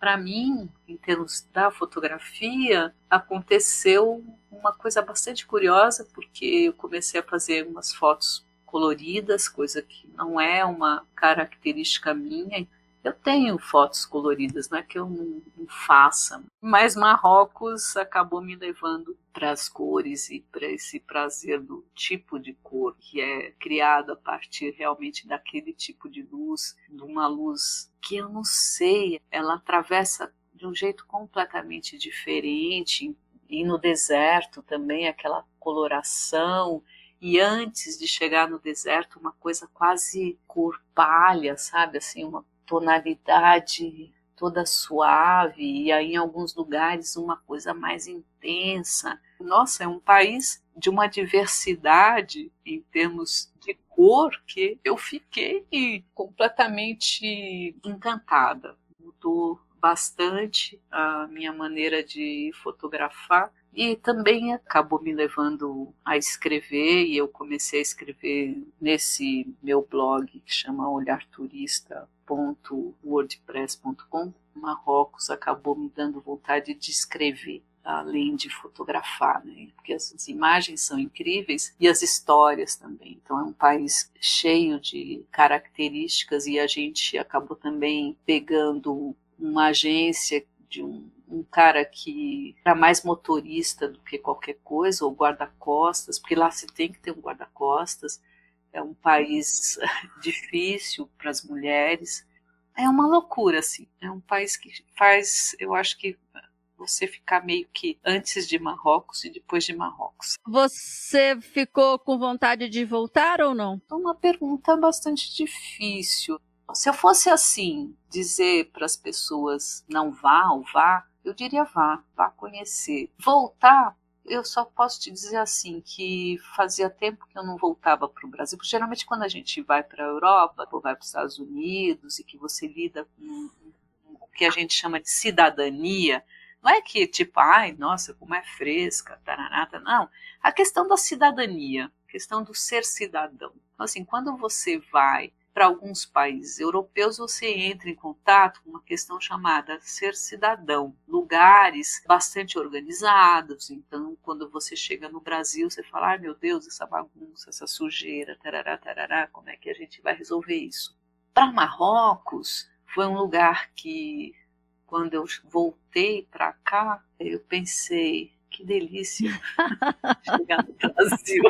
para mim, em termos da fotografia, aconteceu uma coisa bastante curiosa, porque eu comecei a fazer umas fotos coloridas, coisa que não é uma característica minha. Eu tenho fotos coloridas, não é que eu não, não faça, mas Marrocos acabou me levando para as cores e para esse prazer do tipo de cor que é criado a partir realmente daquele tipo de luz, de uma luz que eu não sei, ela atravessa de um jeito completamente diferente. E no deserto também aquela coloração e antes de chegar no deserto, uma coisa quase cor palha, sabe? Assim, uma tonalidade toda suave, e aí em alguns lugares uma coisa mais intensa. Nossa, é um país de uma diversidade em termos de cor que eu fiquei completamente encantada. Mudou bastante a minha maneira de fotografar e também acabou me levando a escrever, e eu comecei a escrever nesse meu blog que chama olharturista.wordpress.com. Marrocos acabou me dando vontade de escrever além de fotografar, né? Porque as imagens são incríveis e as histórias também. Então é um país cheio de características e a gente acabou também pegando uma agência de um um cara que era mais motorista do que qualquer coisa, ou guarda-costas, porque lá se tem que ter um guarda-costas. É um país (laughs) difícil para as mulheres. É uma loucura, assim. É um país que faz, eu acho que você ficar meio que antes de Marrocos e depois de Marrocos. Você ficou com vontade de voltar ou não? É uma pergunta bastante difícil. Se eu fosse assim, dizer para as pessoas não vá ou vá, eu diria vá, vá conhecer. Voltar, eu só posso te dizer assim que fazia tempo que eu não voltava para o Brasil, porque geralmente quando a gente vai para a Europa ou vai para os Estados Unidos e que você lida com o que a gente chama de cidadania, não é que tipo, ai, nossa, como é fresca, taranata, não. A questão da cidadania, a questão do ser cidadão. Então, assim, quando você vai para alguns países europeus você entra em contato com uma questão chamada ser cidadão, lugares bastante organizados. Então, quando você chega no Brasil, você fala: ai meu Deus, essa bagunça, essa sujeira, tarará, tarará, como é que a gente vai resolver isso? Para Marrocos, foi um lugar que, quando eu voltei para cá, eu pensei: que delícia (laughs) chegar no Brasil.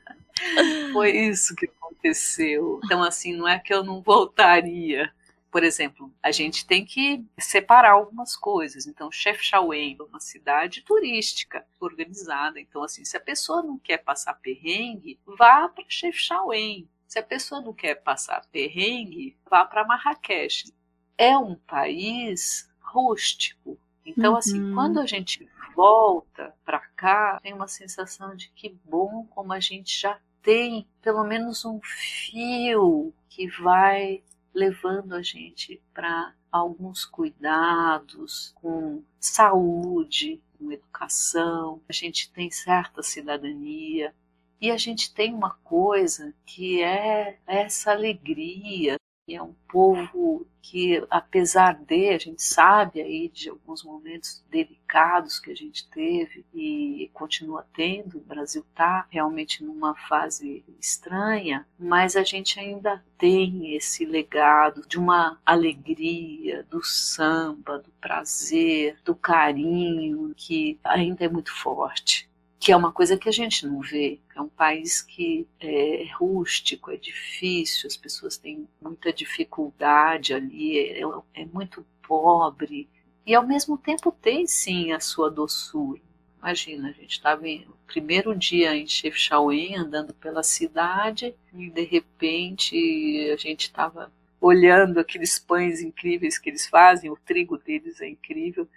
(laughs) foi isso que aconteceu. Então, assim, não é que eu não voltaria. Por exemplo, a gente tem que separar algumas coisas. Então, Chefchaouen é uma cidade turística organizada. Então, assim, se a pessoa não quer passar perrengue, vá para Chefchaouen. Se a pessoa não quer passar perrengue, vá para Marrakech. É um país rústico. Então, assim, uhum. assim, quando a gente volta para cá, tem uma sensação de que bom como a gente já tem pelo menos um fio que vai levando a gente para alguns cuidados com saúde, com educação, a gente tem certa cidadania. E a gente tem uma coisa que é essa alegria é um povo que, apesar de, a gente sabe aí de alguns momentos delicados que a gente teve e continua tendo, o Brasil está realmente numa fase estranha, mas a gente ainda tem esse legado de uma alegria, do samba, do prazer, do carinho, que ainda é muito forte que é uma coisa que a gente não vê. É um país que é rústico, é difícil, as pessoas têm muita dificuldade ali, é, é muito pobre. E ao mesmo tempo tem sim a sua doçura. Imagina, a gente estava no primeiro dia em Chefchaouen, andando pela cidade, e de repente a gente estava olhando aqueles pães incríveis que eles fazem, o trigo deles é incrível,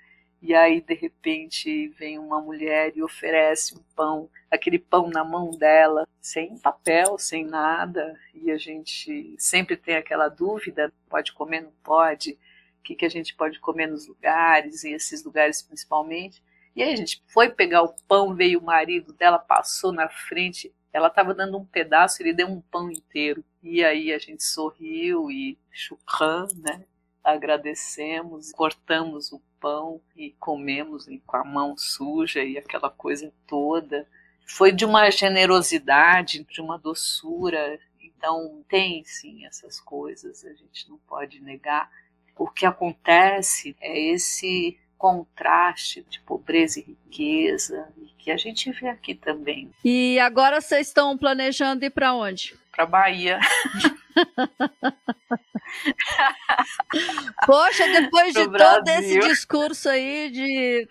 e aí de repente vem uma mulher e oferece um pão, aquele pão na mão dela, sem papel, sem nada, e a gente sempre tem aquela dúvida, pode comer, não pode, o que, que a gente pode comer nos lugares, e esses lugares principalmente. E aí a gente foi pegar o pão, veio o marido dela, passou na frente, ela estava dando um pedaço, ele deu um pão inteiro. E aí a gente sorriu e chukran, né? Agradecemos, cortamos o pão e comemos com a mão suja e aquela coisa toda. Foi de uma generosidade, de uma doçura. Então, tem sim essas coisas, a gente não pode negar. O que acontece é esse contraste de pobreza e riqueza, que a gente vê aqui também. E agora vocês estão planejando ir para onde? Para Bahia. (laughs) (laughs) Poxa, depois de todo esse discurso aí de,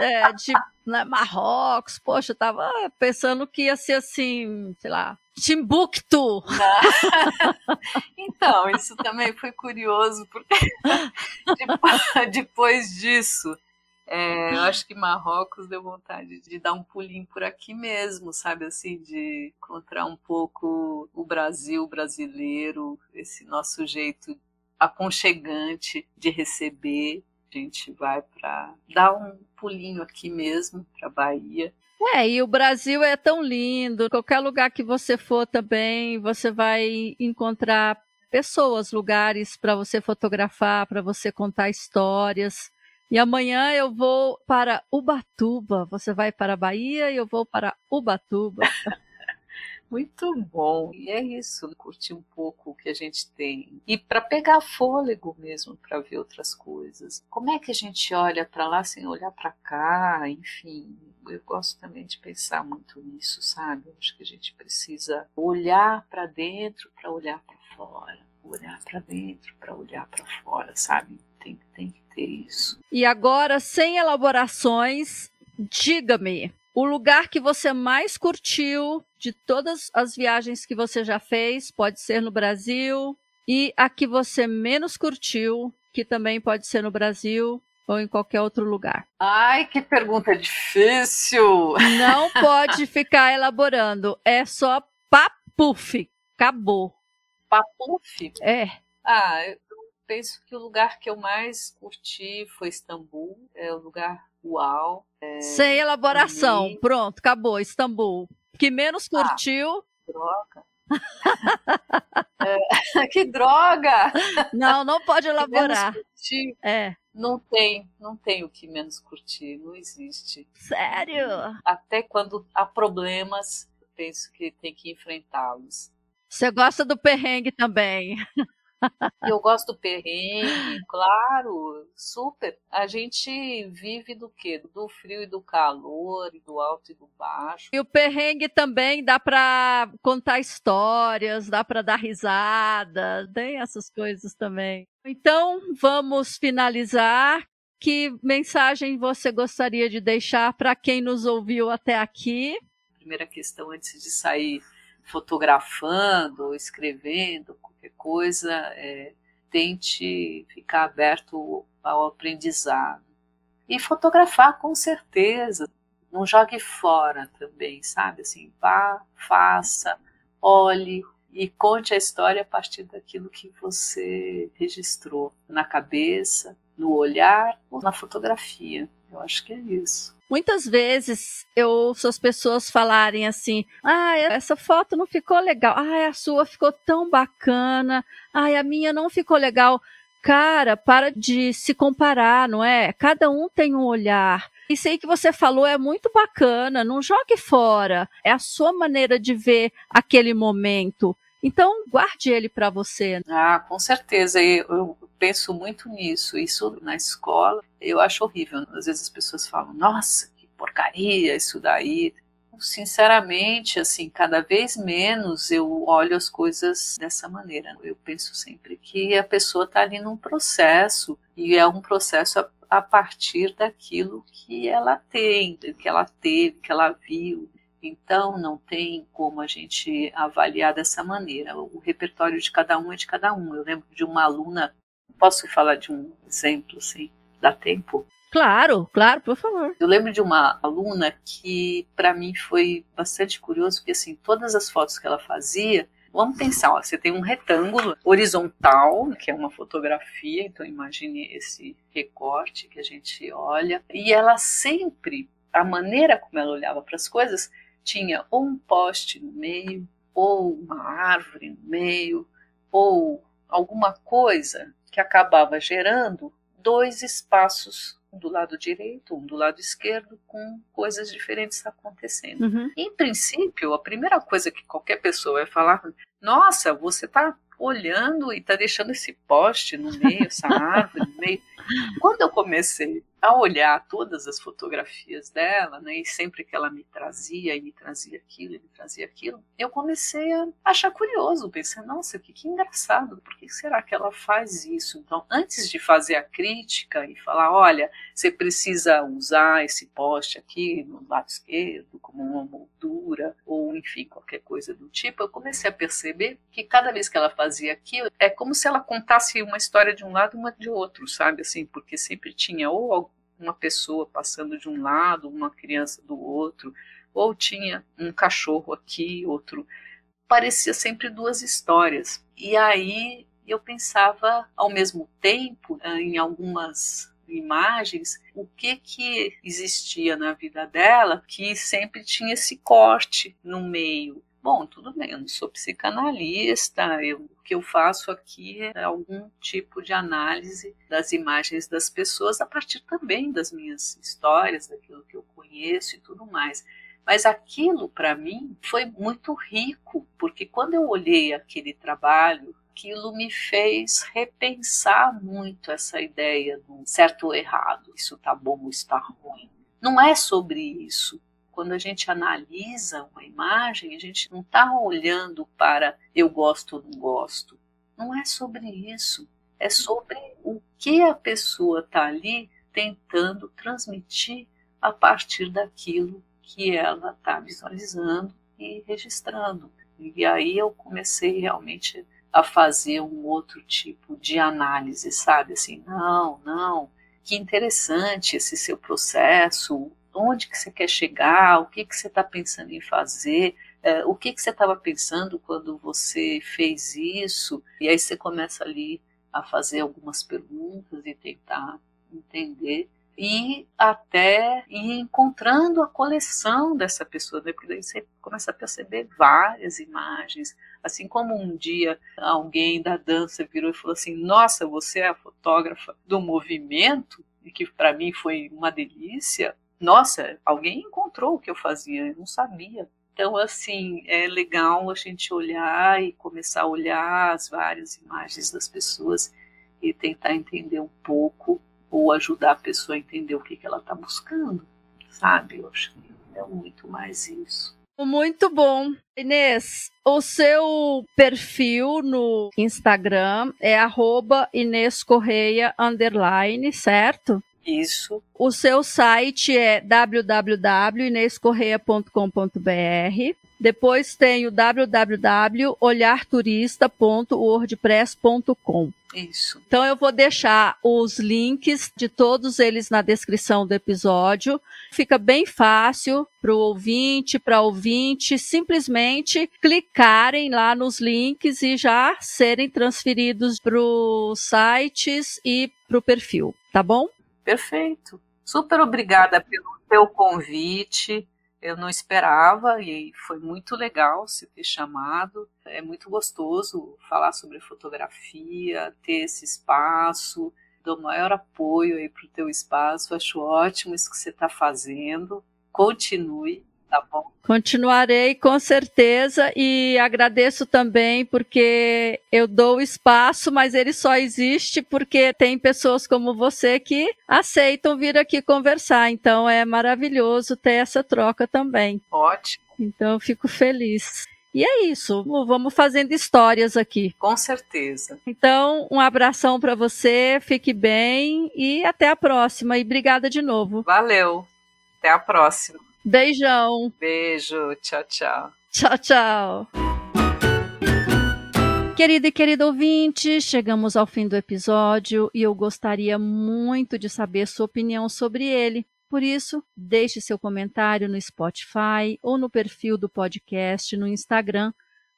é, de né, Marrocos, poxa, eu tava pensando que ia ser assim, sei lá, Timbuktu. (laughs) então, isso também foi curioso, porque (laughs) depois disso, é, eu acho que Marrocos deu vontade de dar um pulinho por aqui mesmo, sabe assim, de encontrar um pouco o Brasil brasileiro, esse nosso jeito aconchegante de receber. A gente vai para dar um pulinho aqui mesmo para Bahia é, e o Brasil é tão lindo. Qualquer lugar que você for também, você vai encontrar pessoas, lugares para você fotografar, para você contar histórias. E amanhã eu vou para Ubatuba. Você vai para a Bahia e eu vou para Ubatuba. (laughs) Muito bom. E é isso, curtir um pouco o que a gente tem. E para pegar fôlego mesmo, para ver outras coisas. Como é que a gente olha para lá sem olhar para cá? Enfim, eu gosto também de pensar muito nisso, sabe? Acho que a gente precisa olhar para dentro para olhar para fora, olhar para dentro para olhar para fora, sabe? Tem, tem que ter isso. E agora, sem elaborações, diga-me o lugar que você mais curtiu de todas as viagens que você já fez, pode ser no Brasil, e a que você menos curtiu, que também pode ser no Brasil, ou em qualquer outro lugar? Ai, que pergunta difícil! Não pode (laughs) ficar elaborando, é só papuf, acabou. Papuf? É. Ah, eu penso que o lugar que eu mais curti foi Istambul, é o lugar uau. É, Sem elaboração, pronto, acabou, Istambul. Que menos ah, curtiu? Ah, droga. (laughs) é, (laughs) que droga! Não, não pode (laughs) elaborar. É. Não tem, não tem o que menos curtir, não existe. Sério? Até quando há problemas, penso que tem que enfrentá-los. Você gosta do perrengue também. Eu gosto do perrengue, claro, super. A gente vive do quê? Do frio e do calor, do alto e do baixo. E o perrengue também dá para contar histórias, dá para dar risada, tem essas coisas também. Então, vamos finalizar. Que mensagem você gostaria de deixar para quem nos ouviu até aqui? Primeira questão antes de sair fotografando, escrevendo, qualquer coisa, é, tente ficar aberto ao aprendizado. E fotografar com certeza, não jogue fora também, sabe? Assim, vá, faça, olhe e conte a história a partir daquilo que você registrou na cabeça, no olhar ou na fotografia. Eu acho que é isso. Muitas vezes eu ouço as pessoas falarem assim: ah, essa foto não ficou legal, ah, a sua ficou tão bacana, ah, a minha não ficou legal. Cara, para de se comparar, não é? Cada um tem um olhar. Isso aí que você falou é muito bacana, não jogue fora. É a sua maneira de ver aquele momento. Então, guarde ele para você. Ah, com certeza. Eu penso muito nisso. Isso na escola, eu acho horrível. Às vezes as pessoas falam: "Nossa, que porcaria isso daí". Sinceramente, assim, cada vez menos eu olho as coisas dessa maneira. Eu penso sempre que a pessoa está ali num processo e é um processo a, a partir daquilo que ela tem, que ela teve, que ela viu, então, não tem como a gente avaliar dessa maneira. O repertório de cada um é de cada um. Eu lembro de uma aluna, posso falar de um exemplo, assim, dá tempo? Claro, claro, por favor. Eu lembro de uma aluna que, para mim, foi bastante curioso, porque, assim, todas as fotos que ela fazia, Vamos pensar, ó, você tem um retângulo horizontal, que é uma fotografia, então imagine esse recorte que a gente olha, e ela sempre, a maneira como ela olhava para as coisas, tinha ou um poste no meio, ou uma árvore no meio, ou alguma coisa que acabava gerando dois espaços, um do lado direito, um do lado esquerdo, com coisas diferentes acontecendo. Uhum. Em princípio, a primeira coisa que qualquer pessoa vai falar, nossa, você está olhando e está deixando esse poste no meio, essa árvore no meio. Quando eu comecei a olhar todas as fotografias dela, né, e sempre que ela me trazia e me trazia aquilo e me trazia aquilo, eu comecei a achar curioso, pensei, nossa, que, que engraçado, por que será que ela faz isso? Então, antes de fazer a crítica e falar, olha, você precisa usar esse poste aqui no lado esquerdo como uma moldura, ou enfim, qualquer coisa do tipo, eu comecei a perceber que cada vez que ela fazia aquilo, é como se ela contasse uma história de um lado e uma de outro, sabe, assim, porque sempre tinha ou uma pessoa passando de um lado, uma criança do outro, ou tinha um cachorro aqui, outro. Parecia sempre duas histórias. E aí eu pensava ao mesmo tempo eh, em algumas imagens o que que existia na vida dela que sempre tinha esse corte no meio Bom, tudo bem, eu não sou psicanalista, eu, o que eu faço aqui é algum tipo de análise das imagens das pessoas a partir também das minhas histórias, daquilo que eu conheço e tudo mais. Mas aquilo, para mim, foi muito rico, porque quando eu olhei aquele trabalho, aquilo me fez repensar muito essa ideia do certo ou errado, isso está bom ou está ruim. Não é sobre isso quando a gente analisa uma imagem, a gente não está olhando para eu gosto ou não gosto. Não é sobre isso. É sobre o que a pessoa está ali tentando transmitir a partir daquilo que ela está visualizando e registrando. E aí eu comecei realmente a fazer um outro tipo de análise, sabe? Assim, não, não, que interessante esse seu processo, onde que você quer chegar, o que que você está pensando em fazer, é, o que que você estava pensando quando você fez isso, e aí você começa ali a fazer algumas perguntas e tentar entender e até ir encontrando a coleção dessa pessoa, né? porque daí você começa a perceber várias imagens, assim como um dia alguém da dança virou e falou assim, nossa, você é a fotógrafa do movimento, e que para mim foi uma delícia, nossa, alguém encontrou o que eu fazia, eu não sabia. Então, assim, é legal a gente olhar e começar a olhar as várias imagens das pessoas e tentar entender um pouco ou ajudar a pessoa a entender o que, que ela está buscando, sabe? Eu acho que é muito mais isso. Muito bom. Inês, o seu perfil no Instagram é arroba Inês Correia, certo? Isso. O seu site é www.inescorreia.com.br. Depois tem o www.olharturista.wordpress.com. Isso. Então eu vou deixar os links de todos eles na descrição do episódio. Fica bem fácil para o ouvinte, para ouvinte, simplesmente clicarem lá nos links e já serem transferidos para os sites e para o perfil, tá bom? Perfeito. Super obrigada pelo teu convite. Eu não esperava e foi muito legal se ter chamado. É muito gostoso falar sobre fotografia, ter esse espaço. Dou maior apoio aí para o teu espaço. Acho ótimo isso que você está fazendo. Continue tá bom? Continuarei com certeza e agradeço também porque eu dou espaço, mas ele só existe porque tem pessoas como você que aceitam vir aqui conversar. Então é maravilhoso ter essa troca também. Ótimo. Então eu fico feliz. E é isso, vamos fazendo histórias aqui. Com certeza. Então, um abração para você, fique bem e até a próxima. E obrigada de novo. Valeu. Até a próxima. Beijão. Beijo. Tchau, tchau. Tchau, tchau. Querido e querido ouvinte, chegamos ao fim do episódio e eu gostaria muito de saber sua opinião sobre ele. Por isso, deixe seu comentário no Spotify ou no perfil do podcast no Instagram,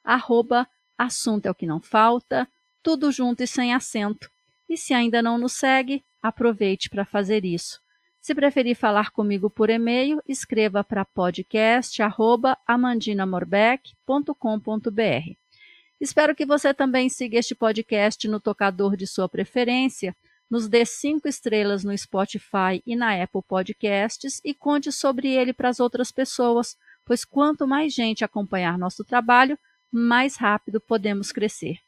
arroba assunto é o que não falta, tudo junto e sem acento. E se ainda não nos segue, aproveite para fazer isso. Se preferir falar comigo por e-mail, escreva para podcast@amandinamorbeck.com.br. Espero que você também siga este podcast no tocador de sua preferência, nos dê cinco estrelas no Spotify e na Apple Podcasts e conte sobre ele para as outras pessoas, pois quanto mais gente acompanhar nosso trabalho, mais rápido podemos crescer.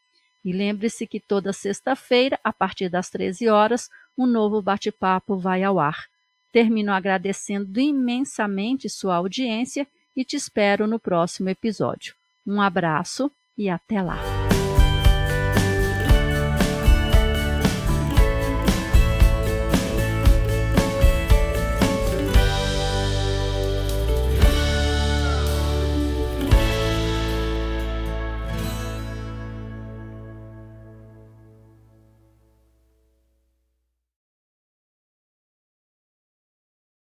E lembre-se que toda sexta-feira, a partir das 13 horas, um novo bate-papo vai ao ar. Termino agradecendo imensamente sua audiência e te espero no próximo episódio. Um abraço e até lá!